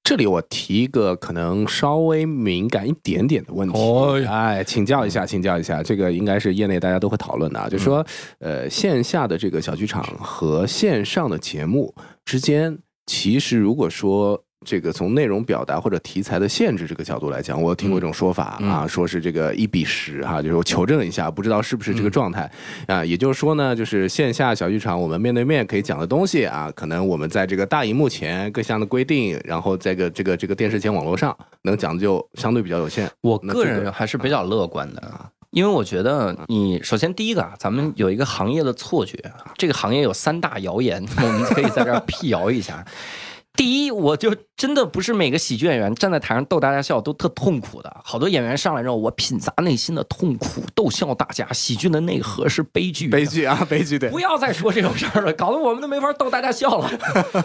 这里我提一个可能稍微敏感一点点的问题，哎，请教一下，请教一下，这个应该是业内大家都会讨论的啊，就是说，呃，线下的这个小剧场和线上的节目之间，其实如果说。这个从内容表达或者题材的限制这个角度来讲，我听过一种说法啊，说是这个一比十哈，就是我求证一下，不知道是不是这个状态啊。也就是说呢，就是线下小剧场我们面对面可以讲的东西啊，可能我们在这个大荧幕前各项的规定，然后在个这个这个电视前网络上能讲的就相对比较有限。我个人还是比较乐观的啊，因为我觉得你首先第一个啊，咱们有一个行业的错觉，这个行业有三大谣言，<laughs> 我们可以在这儿辟谣一下。第一，我就真的不是每个喜剧演员站在台上逗大家笑都特痛苦的，好多演员上来之后，我品砸内心的痛苦，逗笑大家。喜剧的内核是悲剧，悲剧啊，悲剧对。不要再说这种事儿了，搞得我们都没法逗大家笑了。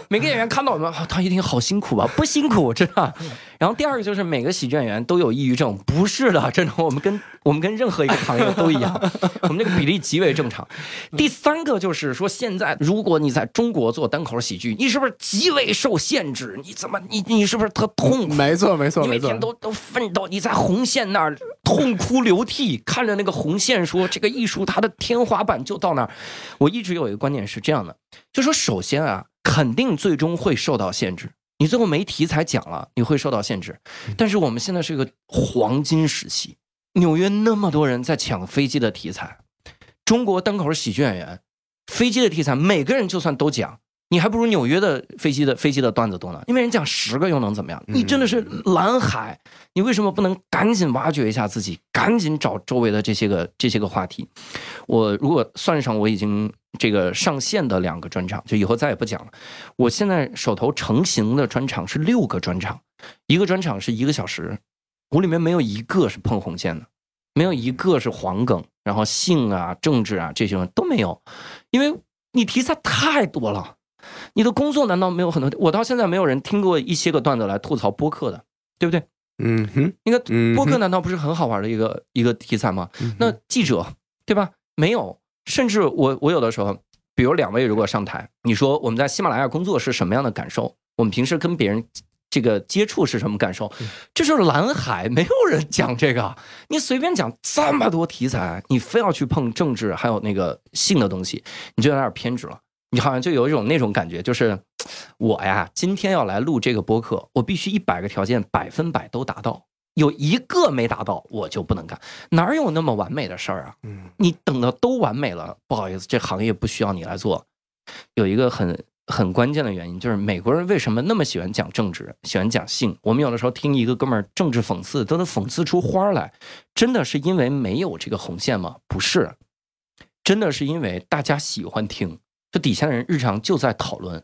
每个演员看到我们，啊他一定好辛苦吧？不辛苦，真的。<laughs> 然后第二个就是每个喜剧演员都有抑郁症，不是的，真的，我们跟 <laughs> 我们跟任何一个行业都一样，我们这个比例极为正常。第三个就是说，现在如果你在中国做单口喜剧，你是不是极为受？限制，你怎么你你是不是特痛苦？没错没错你每天都都奋斗，你在红线那儿痛哭流涕，看着那个红线说这个艺术它的天花板就到那儿。我一直有一个观点是这样的，就说首先啊，肯定最终会受到限制。你最后没题材讲了，你会受到限制。但是我们现在是一个黄金时期，纽约那么多人在抢飞机的题材，中国单口喜剧演员。飞机的题材，每个人就算都讲，你还不如纽约的飞机的飞机的段子多呢。因为人讲十个又能怎么样？你真的是蓝海，你为什么不能赶紧挖掘一下自己，赶紧找周围的这些个这些个话题？我如果算上我已经这个上线的两个专场，就以后再也不讲了。我现在手头成型的专场是六个专场，一个专场是一个小时，我里面没有一个是碰红线的。没有一个是黄梗，然后性啊、政治啊这些都没有，因为你题材太多了。你的工作难道没有很多？我到现在没有人听过一些个段子来吐槽播客的，对不对？嗯哼，那个播客难道不是很好玩的一个一个题材吗？那记者对吧？没有，甚至我我有的时候，比如两位如果上台，你说我们在喜马拉雅工作是什么样的感受？我们平时跟别人。这个接触是什么感受？这是蓝海，没有人讲这个。你随便讲这么多题材，你非要去碰政治，还有那个性的东西，你就有点偏执了。你好像就有一种那种感觉，就是我呀，今天要来录这个播客，我必须一百个条件百分百都达到，有一个没达到，我就不能干。哪有那么完美的事儿啊？你等到都完美了，不好意思，这行业不需要你来做。有一个很。很关键的原因就是美国人为什么那么喜欢讲政治，喜欢讲性？我们有的时候听一个哥们儿政治讽刺，都能讽刺出花来。真的是因为没有这个红线吗？不是，真的是因为大家喜欢听。这底下的人日常就在讨论。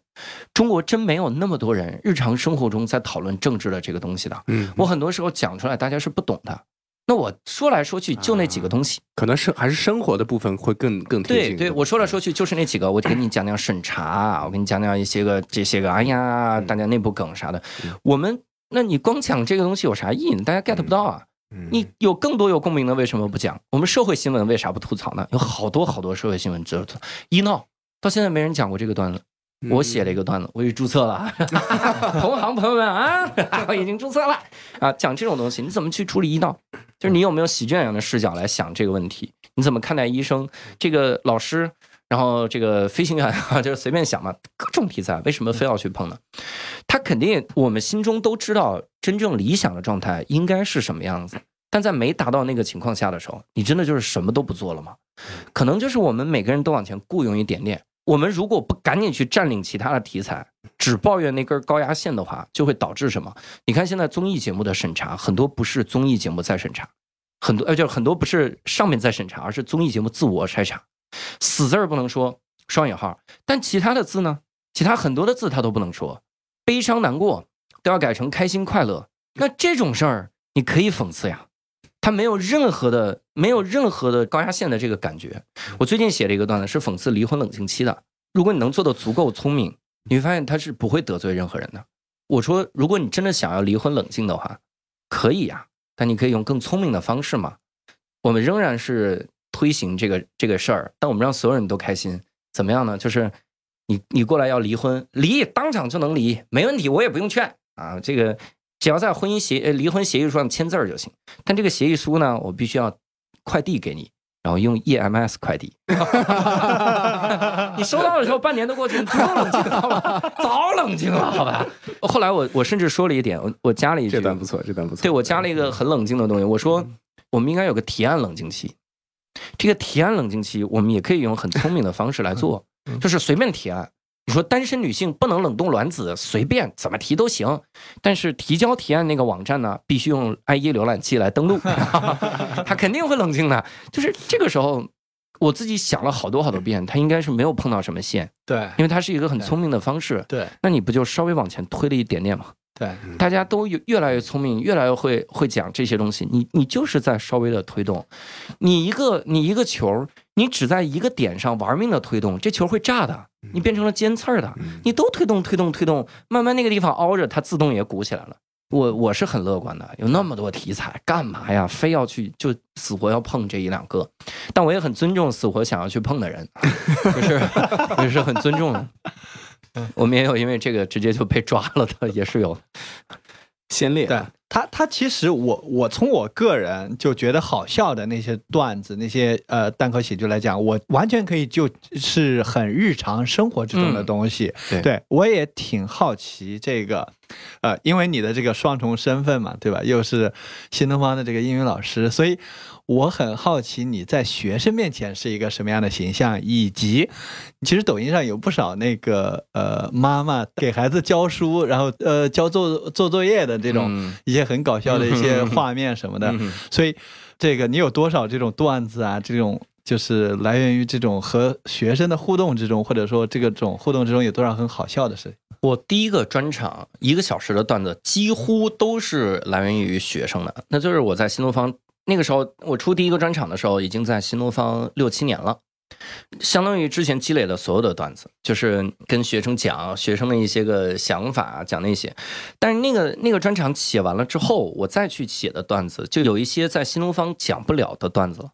中国真没有那么多人日常生活中在讨论政治的这个东西的。嗯，我很多时候讲出来，大家是不懂的。那我说来说去就那几个东西，可能是还是生活的部分会更更贴近。对对，我说来说去就是那几个，我给你讲讲审查，我给你讲讲一些个这些个，哎呀，大家内部梗啥的。我们，那你光讲这个东西有啥意义？大家 get 不到啊。你有更多有共鸣的，为什么不讲？我们社会新闻为啥不吐槽呢？有好多好多社会新闻值得吐。医闹到现在没人讲过这个段子。我写了一个段子，我也注册了。<laughs> 同行朋友们啊，<laughs> 我已经注册了啊。讲这种东西，你怎么去处理医闹？就是你有没有喜剧演员的视角来想这个问题？你怎么看待医生这个老师？然后这个飞行员啊，<laughs> 就是随便想嘛，各种题材，为什么非要去碰呢？他肯定我们心中都知道，真正理想的状态应该是什么样子。但在没达到那个情况下的时候，你真的就是什么都不做了吗？可能就是我们每个人都往前雇佣一点点。我们如果不赶紧去占领其他的题材，只抱怨那根高压线的话，就会导致什么？你看现在综艺节目的审查，很多不是综艺节目在审查，很多呃，就很多不是上面在审查，而是综艺节目自我筛查。死字儿不能说双引号，但其他的字呢？其他很多的字他都不能说，悲伤难过都要改成开心快乐。那这种事儿你可以讽刺呀。他没有任何的，没有任何的高压线的这个感觉。我最近写了一个段子，是讽刺离婚冷静期的。如果你能做的足够聪明，你会发现他是不会得罪任何人的。我说，如果你真的想要离婚冷静的话，可以呀，但你可以用更聪明的方式嘛。我们仍然是推行这个这个事儿，但我们让所有人都开心，怎么样呢？就是你你过来要离婚，离当场就能离，没问题，我也不用劝啊，这个。只要在婚姻协呃离婚协议书上签字儿就行，但这个协议书呢，我必须要快递给你，然后用 EMS 快递。<laughs> 你收到的时候，半年都过去你早冷静了，<laughs> 早冷静了，好吧？后来我我甚至说了一点，我我加了一句，这段不错，这段不错。对我加了一个很冷静的东西，我说我们应该有个提案冷静期，这个提案冷静期，我们也可以用很聪明的方式来做，就是随便提案。你说单身女性不能冷冻卵子，随便怎么提都行，但是提交提案那个网站呢，必须用 IE 浏览器来登录，<laughs> <laughs> 他肯定会冷静的。就是这个时候，我自己想了好多好多遍，他应该是没有碰到什么线，对，因为他是一个很聪明的方式，对，那你不就稍微往前推了一点点吗？对，大家都越越来越聪明，越来越会会讲这些东西，你你就是在稍微的推动，你一个你一个球。你只在一个点上玩命的推动，这球会炸的。你变成了尖刺儿的，你都推动推动推动，慢慢那个地方凹着，它自动也鼓起来了。我我是很乐观的，有那么多题材，干嘛呀？非要去就死活要碰这一两个？但我也很尊重死活想要去碰的人，<laughs> 就是也是很尊重的。我们也有因为这个直接就被抓了的，也是有先烈。对他，他其实我我从我个人就觉得好笑的那些段子，那些呃单口喜剧来讲，我完全可以就是很日常生活之中的东西。对，对我也挺好奇这个，呃，因为你的这个双重身份嘛，对吧？又是新东方的这个英语老师，所以。我很好奇你在学生面前是一个什么样的形象，以及其实抖音上有不少那个呃妈妈给孩子教书，然后呃教做做作业的这种一些很搞笑的一些画面什么的，<laughs> 所以这个你有多少这种段子啊？这种就是来源于这种和学生的互动之中，或者说这个种互动之中有多少很好笑的事？我第一个专场一个小时的段子几乎都是来源于学生的，那就是我在新东方。那个时候我出第一个专场的时候，已经在新东方六七年了，相当于之前积累的所有的段子，就是跟学生讲学生的一些个想法，讲那些。但是那个那个专场写完了之后，我再去写的段子，就有一些在新东方讲不了的段子了。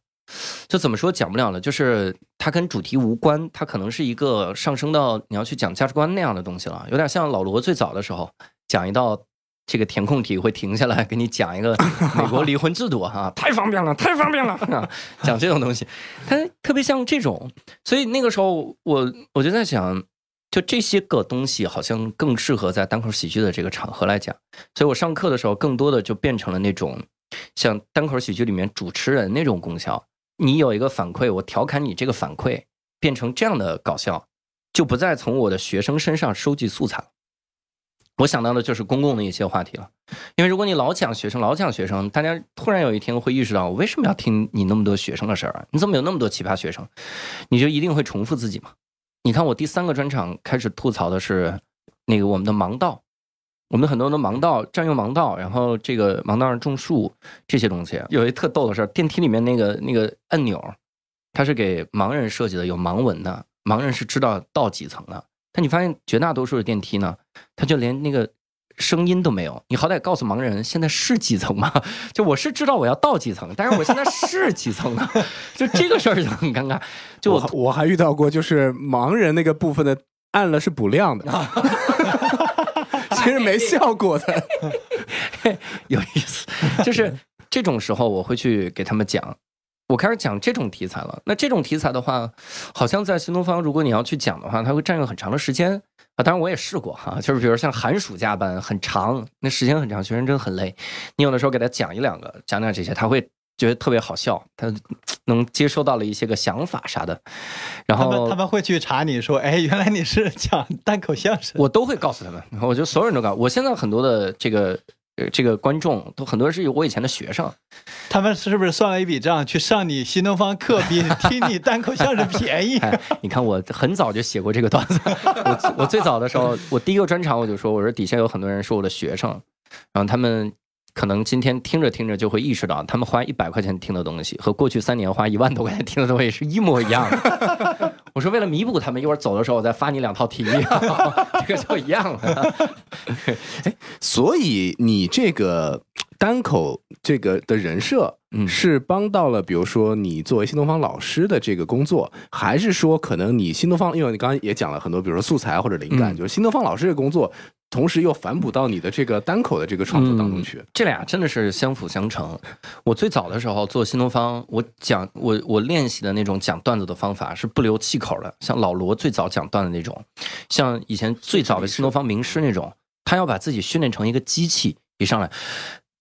就怎么说讲不了呢？就是它跟主题无关，它可能是一个上升到你要去讲价值观那样的东西了，有点像老罗最早的时候讲一道。这个填空题会停下来给你讲一个 <laughs> 美国离婚制度哈，<laughs> 太方便了，<laughs> 太方便了，讲这种东西，它特别像这种，所以那个时候我我就在想，就这些个东西好像更适合在单口喜剧的这个场合来讲，所以我上课的时候更多的就变成了那种像单口喜剧里面主持人那种功效，你有一个反馈，我调侃你这个反馈变成这样的搞笑，就不再从我的学生身上收集素材了。我想到的就是公共的一些话题了，因为如果你老讲学生，老讲学生，大家突然有一天会意识到，我为什么要听你那么多学生的事儿啊？你怎么有那么多奇葩学生？你就一定会重复自己嘛？你看我第三个专场开始吐槽的是那个我们的盲道，我们很多的盲道占用盲道，然后这个盲道上种树这些东西，有一特逗的事儿，电梯里面那个那个按钮，它是给盲人设计的，有盲文的，盲人是知道到几层的。但你发现绝大多数的电梯呢，它就连那个声音都没有。你好歹告诉盲人现在是几层吗？<laughs> 就我是知道我要到几层，但是我现在是几层呢？<laughs> 就这个事儿就很尴尬。就我我还遇到过，就是盲人那个部分的按了是不亮的，<laughs> 其实没效果的，有意思。就是这种时候，我会去给他们讲。我开始讲这种题材了。那这种题材的话，好像在新东方，如果你要去讲的话，它会占用很长的时间啊。当然我也试过哈，就是比如像寒暑假班很长，那时间很长，学生真的很累。你有的时候给他讲一两个，讲讲这些，他会觉得特别好笑，他能接收到了一些个想法啥的。然后他们会去查你说，哎，原来你是讲单口相声。我都会告诉他们，我觉得所有人都告。我现在很多的这个。呃，这个观众都很多是我以前的学生，他们是不是算了一笔账，去上你新东方课比听你单口相声便宜？<laughs> 你看我很早就写过这个段子，我 <laughs> 我最早的时候，我第一个专场我就说，我说底下有很多人是我的学生，然后他们。可能今天听着听着就会意识到，他们花一百块钱听的东西和过去三年花一万多块钱听的东西是一模一样的。我说为了弥补他们，一会儿走的时候我再发你两套题，<laughs> 这个就一样了。<laughs> 哎，所以你这个单口这个的人设，嗯，是帮到了，比如说你作为新东方老师的这个工作，还是说可能你新东方，因为你刚刚也讲了很多，比如说素材或者灵感，就是新东方老师的工作。同时又反哺到你的这个单口的这个创作当中去，这俩真的是相辅相成。我最早的时候做新东方，我讲我我练习的那种讲段子的方法是不留气口的，像老罗最早讲段子那种，像以前最早的新东方名师那种，他要把自己训练成一个机器，一上来。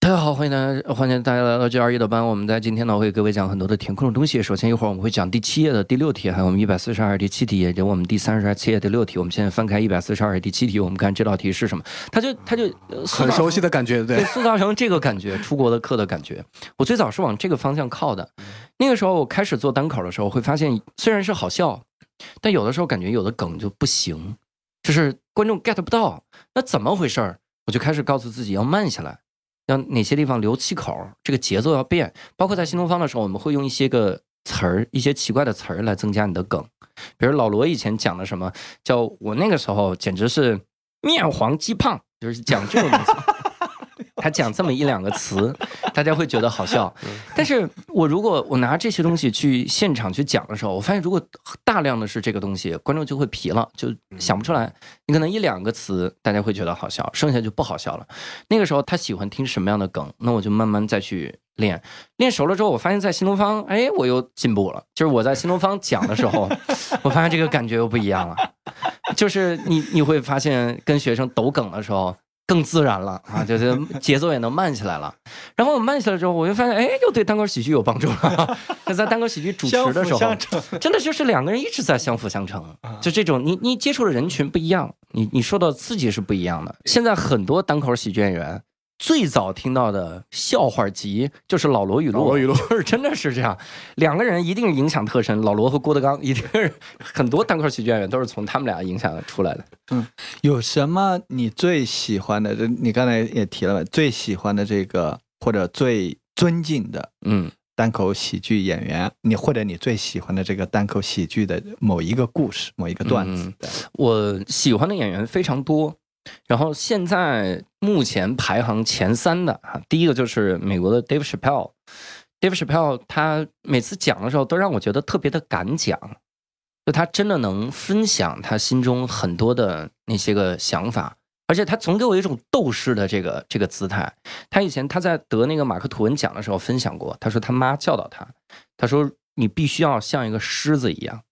大家好，欢迎大家，欢迎大家来到 G R E 的班。我们在今天呢会给各位讲很多的填空的东西。首先一会儿我们会讲第七页的第六题，还有我们一百四十二第七题，也就我们第三十二七页第六题。我们现在翻开一百四十二第七题，我们看这道题是什么？他就他就很熟悉的感觉，对，塑造成这个感觉，出国的课的感觉。我最早是往这个方向靠的。那个时候我开始做单口的时候，会发现虽然是好笑，但有的时候感觉有的梗就不行，就是观众 get 不到。那怎么回事儿？我就开始告诉自己要慢下来。要哪些地方留气口，这个节奏要变。包括在新东方的时候，我们会用一些个词儿，一些奇怪的词儿来增加你的梗。比如老罗以前讲的什么，叫我那个时候简直是面黄肌胖，就是讲这种东西。<laughs> 他讲这么一两个词，<laughs> 大家会觉得好笑。但是我如果我拿这些东西去现场去讲的时候，我发现如果大量的是这个东西，观众就会疲了，就想不出来。你可能一两个词大家会觉得好笑，剩下就不好笑了。那个时候他喜欢听什么样的梗，那我就慢慢再去。练练熟了之后，我发现，在新东方，哎，我又进步了。就是我在新东方讲的时候，<laughs> 我发现这个感觉又不一样了。就是你你会发现，跟学生抖梗的时候更自然了啊，就是 <laughs> 节奏也能慢起来了。然后我慢起来之后，我就发现，哎，又对单口喜剧有帮助了。<laughs> 就在单口喜剧主持的时候，真的就是两个人一直在相辅相成。就这种，你你接触的人群不一样，你你受到刺激是不一样的。现在很多单口喜剧演员。最早听到的笑话集就是老罗语录，老罗语录就是真的是这样，两个人一定影响特深。老罗和郭德纲一定是很多单口喜剧演员都是从他们俩影响出来的。嗯，有什么你最喜欢的？你刚才也提了，最喜欢的这个或者最尊敬的，嗯，单口喜剧演员，你或者你最喜欢的这个单口喜剧的某一个故事、某一个段子。我喜欢的演员非常多。然后现在目前排行前三的啊，第一个就是美国的 Dave Chappelle。Dave Chappelle 他每次讲的时候都让我觉得特别的敢讲，就他真的能分享他心中很多的那些个想法，而且他总给我一种斗士的这个这个姿态。他以前他在得那个马克吐温奖的时候分享过，他说他妈教导他，他说你必须要像一个狮子一样，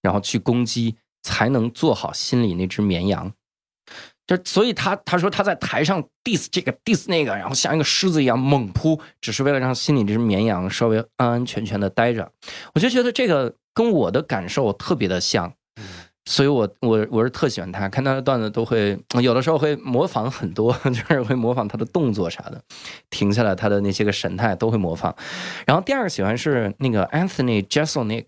然后去攻击，才能做好心里那只绵羊。就所以他他说他在台上 diss 这个 diss 那个，然后像一个狮子一样猛扑，只是为了让心里这只绵羊稍微安安全全的待着。我就觉得这个跟我的感受特别的像，所以我我我是特喜欢他，看他的段子都会有的时候会模仿很多，<laughs> 就是会模仿他的动作啥的，停下来他的那些个神态都会模仿。然后第二个喜欢是那个 Anthony Jeselnik，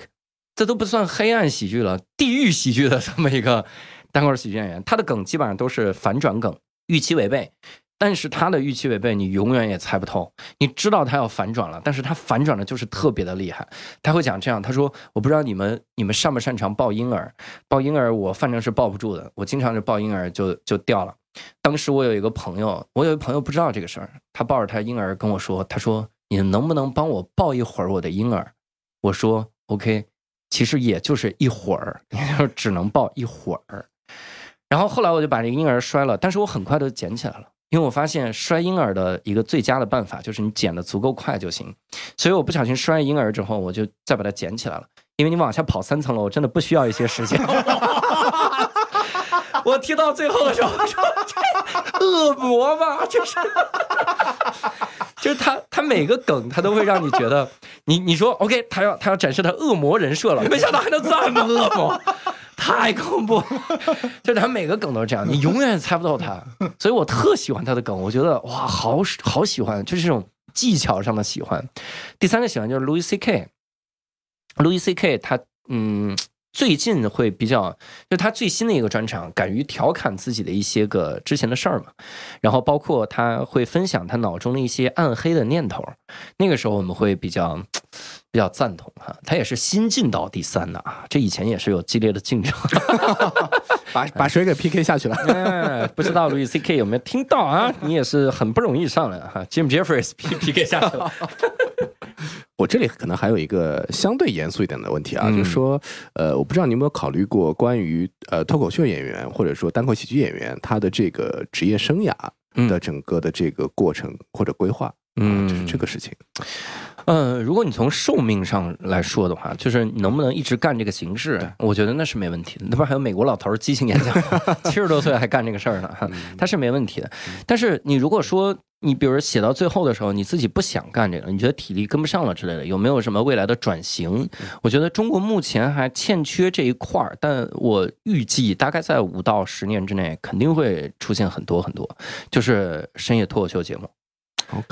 这都不算黑暗喜剧了，地狱喜剧的这么一个。单口喜剧演员，他的梗基本上都是反转梗，预期违背。但是他的预期违背，你永远也猜不透。你知道他要反转了，但是他反转的就是特别的厉害。他会讲这样，他说：“我不知道你们你们擅不擅长抱婴儿，抱婴儿我反正是抱不住的，我经常是抱婴儿就就掉了。当时我有一个朋友，我有一个朋友不知道这个事儿，他抱着他婴儿跟我说，他说你能不能帮我抱一会儿我的婴儿？我说 OK，其实也就是一会儿，<laughs> 就只能抱一会儿。”然后后来我就把这个婴儿摔了，但是我很快就捡起来了，因为我发现摔婴儿的一个最佳的办法就是你捡的足够快就行。所以我不小心摔婴儿之后，我就再把它捡起来了，因为你往下跑三层楼真的不需要一些时间。<laughs> 我听到最后的时候，说这恶魔吧，就是，<laughs> 就是他他每个梗他都会让你觉得，你你说 OK，他要他要展示他恶魔人设了，没想到还能这么恶魔。太恐怖，<laughs> 就他每个梗都是这样，你永远猜不到他，所以我特喜欢他的梗，我觉得哇，好好喜欢，就是这种技巧上的喜欢。第三个喜欢就是 Louis C K，Louis C K 他嗯。最近会比较，就他最新的一个专场，敢于调侃自己的一些个之前的事儿嘛，然后包括他会分享他脑中的一些暗黑的念头，那个时候我们会比较比较赞同哈。他也是新进到第三的啊，这以前也是有激烈的竞争，<laughs> 把把谁给 PK 下去了？哎，不知道 Louis C K 有没有听到啊？你也是很不容易上来哈，Jim Jeffries P PK 下去了。<laughs> 我这里可能还有一个相对严肃一点的问题啊，就是说，呃，我不知道你有没有考虑过关于呃脱口秀演员或者说单口喜剧演员他的这个职业生涯的整个的这个过程或者规划，嗯，就是这个事情。嗯，如果你从寿命上来说的话，就是你能不能一直干这个形式，我觉得那是没问题的。那不还有美国老头儿激情演讲，<laughs> 七十多岁还干这个事儿呢，他是没问题的。但是你如果说你比如写到最后的时候，你自己不想干这个，你觉得体力跟不上了之类的，有没有什么未来的转型？我觉得中国目前还欠缺这一块儿，但我预计大概在五到十年之内，肯定会出现很多很多，就是深夜脱口秀节目。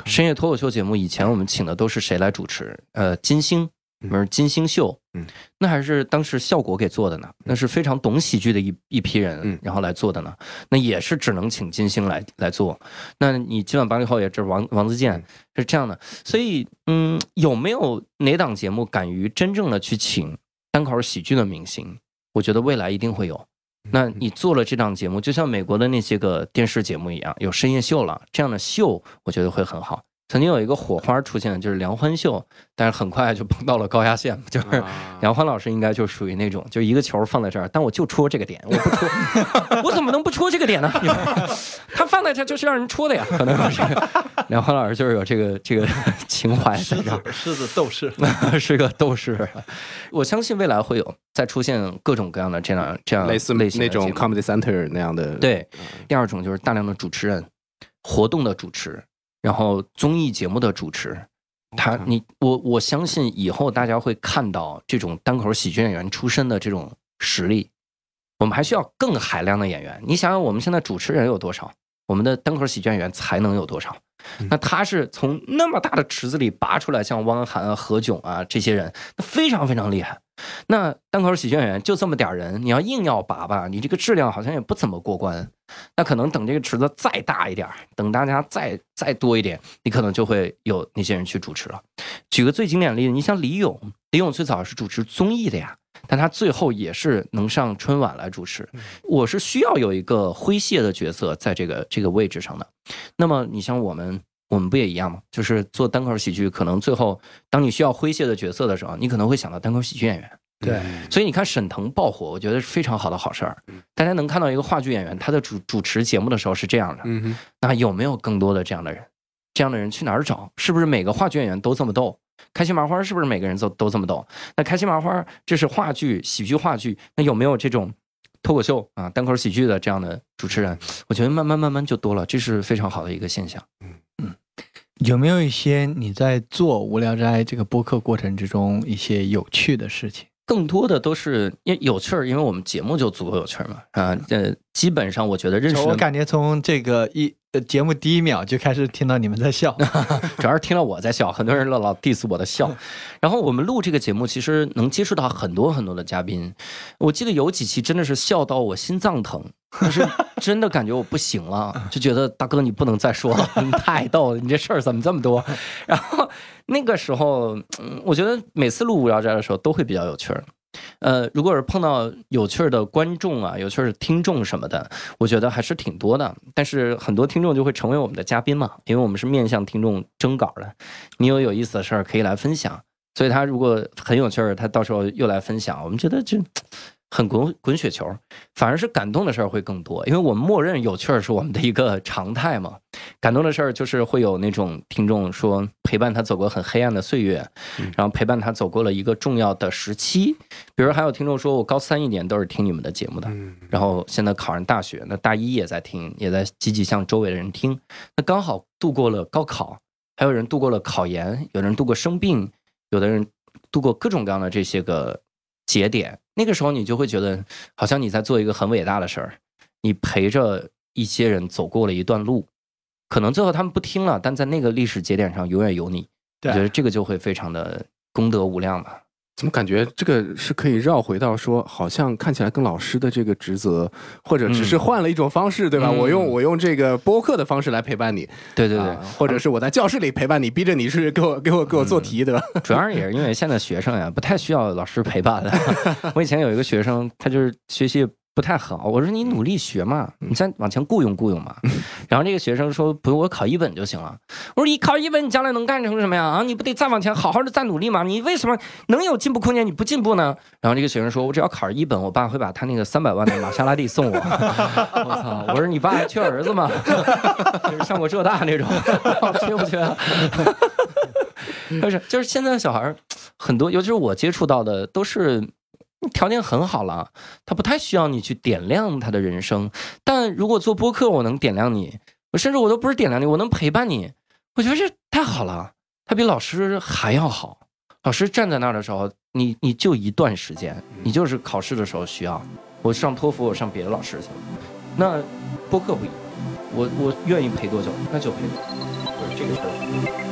深夜脱口秀节目以前我们请的都是谁来主持？呃，金星，不是金星秀，嗯，那还是当时效果给做的呢，那是非常懂喜剧的一一批人，然后来做的呢，那也是只能请金星来来做。那你今晚八零后也是王王自健是这样的，所以嗯，有没有哪档节目敢于真正的去请单口喜剧的明星？我觉得未来一定会有。那你做了这档节目，就像美国的那些个电视节目一样，有深夜秀了，这样的秀我觉得会很好。曾经有一个火花出现，就是梁欢秀，但是很快就碰到了高压线，就是 <laughs> 梁欢老师应该就属于那种，就一个球放在这儿，但我就戳这个点，我不戳，<laughs> 我怎么能不戳这个点呢？<laughs> 他放在这就是让人戳的呀，可能是梁欢老师就是有这个这个情怀在这儿，狮子斗士，是个斗士。我相信未来会有再出现各种各样的这样这样类似类型那种 comedy center 那样的。对，第二种就是大量的主持人，活动的主持。然后综艺节目的主持，他你我我相信以后大家会看到这种单口喜剧演员出身的这种实力。我们还需要更海量的演员。你想想，我们现在主持人有多少？我们的单口喜剧演员才能有多少？那他是从那么大的池子里拔出来，像汪涵、何炅啊这些人，那非常非常厉害。那单口喜剧演员就这么点人，你要硬要拔吧，你这个质量好像也不怎么过关。那可能等这个池子再大一点，等大家再再多一点，你可能就会有那些人去主持了。举个最经典的例子，你像李咏，李咏最早是主持综艺的呀，但他最后也是能上春晚来主持。我是需要有一个诙谐的角色在这个这个位置上的。那么你像我们，我们不也一样吗？就是做单口喜剧，可能最后当你需要诙谐的角色的时候，你可能会想到单口喜剧演员。对，所以你看沈腾爆火，我觉得是非常好的好事儿。大家能看到一个话剧演员，他的主主持节目的时候是这样的。那有没有更多的这样的人？这样的人去哪儿找？是不是每个话剧演员都这么逗？开心麻花是不是每个人都都这么懂？那开心麻花这是话剧喜剧话剧，那有没有这种脱口秀啊单口喜剧的这样的主持人？我觉得慢慢慢慢就多了，这是非常好的一个现象。嗯嗯，有没有一些你在做无聊斋这个播客过程之中一些有趣的事情？更多的都是因为有趣儿，因为我们节目就足够有趣儿嘛。啊，呃，基本上我觉得认识，我感觉从这个一节目第一秒就开始听到你们在笑，<laughs> 主要是听到我在笑，很多人老老 diss 我的笑。<laughs> 然后我们录这个节目，其实能接触到很多很多的嘉宾。我记得有几期真的是笑到我心脏疼，就是真的感觉我不行了，<laughs> 就觉得大哥你不能再说了，你太逗了，你这事儿怎么这么多？然后。那个时候，嗯，我觉得每次录无聊斋的时候都会比较有趣儿。呃，如果是碰到有趣的观众啊，有趣的听众什么的，我觉得还是挺多的。但是很多听众就会成为我们的嘉宾嘛，因为我们是面向听众征稿的。你有有意思的事儿可以来分享，所以他如果很有趣儿，他到时候又来分享，我们觉得就。很滚滚雪球，反而是感动的事儿会更多，因为我们默认有趣儿是我们的一个常态嘛。感动的事儿就是会有那种听众说陪伴他走过很黑暗的岁月，然后陪伴他走过了一个重要的时期。比如还有听众说我高三一年都是听你们的节目的，然后现在考上大学，那大一也在听，也在积极向周围的人听。那刚好度过了高考，还有人度过了考研，有人度过生病，有的人度过各种各样的这些个节点。那个时候，你就会觉得好像你在做一个很伟大的事儿，你陪着一些人走过了一段路，可能最后他们不听了，但在那个历史节点上永远有你。我觉得这个就会非常的功德无量吧。怎么感觉这个是可以绕回到说，好像看起来跟老师的这个职责，或者只是换了一种方式，对吧？我用我用这个播客的方式来陪伴你，对对对，或者是我在教室里陪伴你，逼着你去给我给我给我做题，对吧？主要也是因为现在学生呀，不太需要老师陪伴了。<laughs> 我以前有一个学生，他就是学习。不太好，我说你努力学嘛，你再往前雇佣雇佣嘛。然后这个学生说不用，我考一本就行了。我说你考一本，你将来能干成什么呀？啊，你不得再往前好好的再努力吗？你为什么能有进步空间？你不进步呢？然后这个学生说，我只要考上一本，我爸会把他那个三百万的玛莎拉蒂送我。<laughs> 我操！我说你爸还缺儿子吗？<laughs> 就是上过浙大那种，缺不缺？<laughs> 就是就是现在小孩很多，尤其是我接触到的都是。条件很好了，他不太需要你去点亮他的人生。但如果做播客，我能点亮你，我甚至我都不是点亮你，我能陪伴你。我觉得这太好了，他比老师还要好。老师站在那儿的时候，你你就一段时间，你就是考试的时候需要。我上托福，我上别的老师去了。那播客不一样，我我愿意陪多久，那就陪多久。就是这个事儿。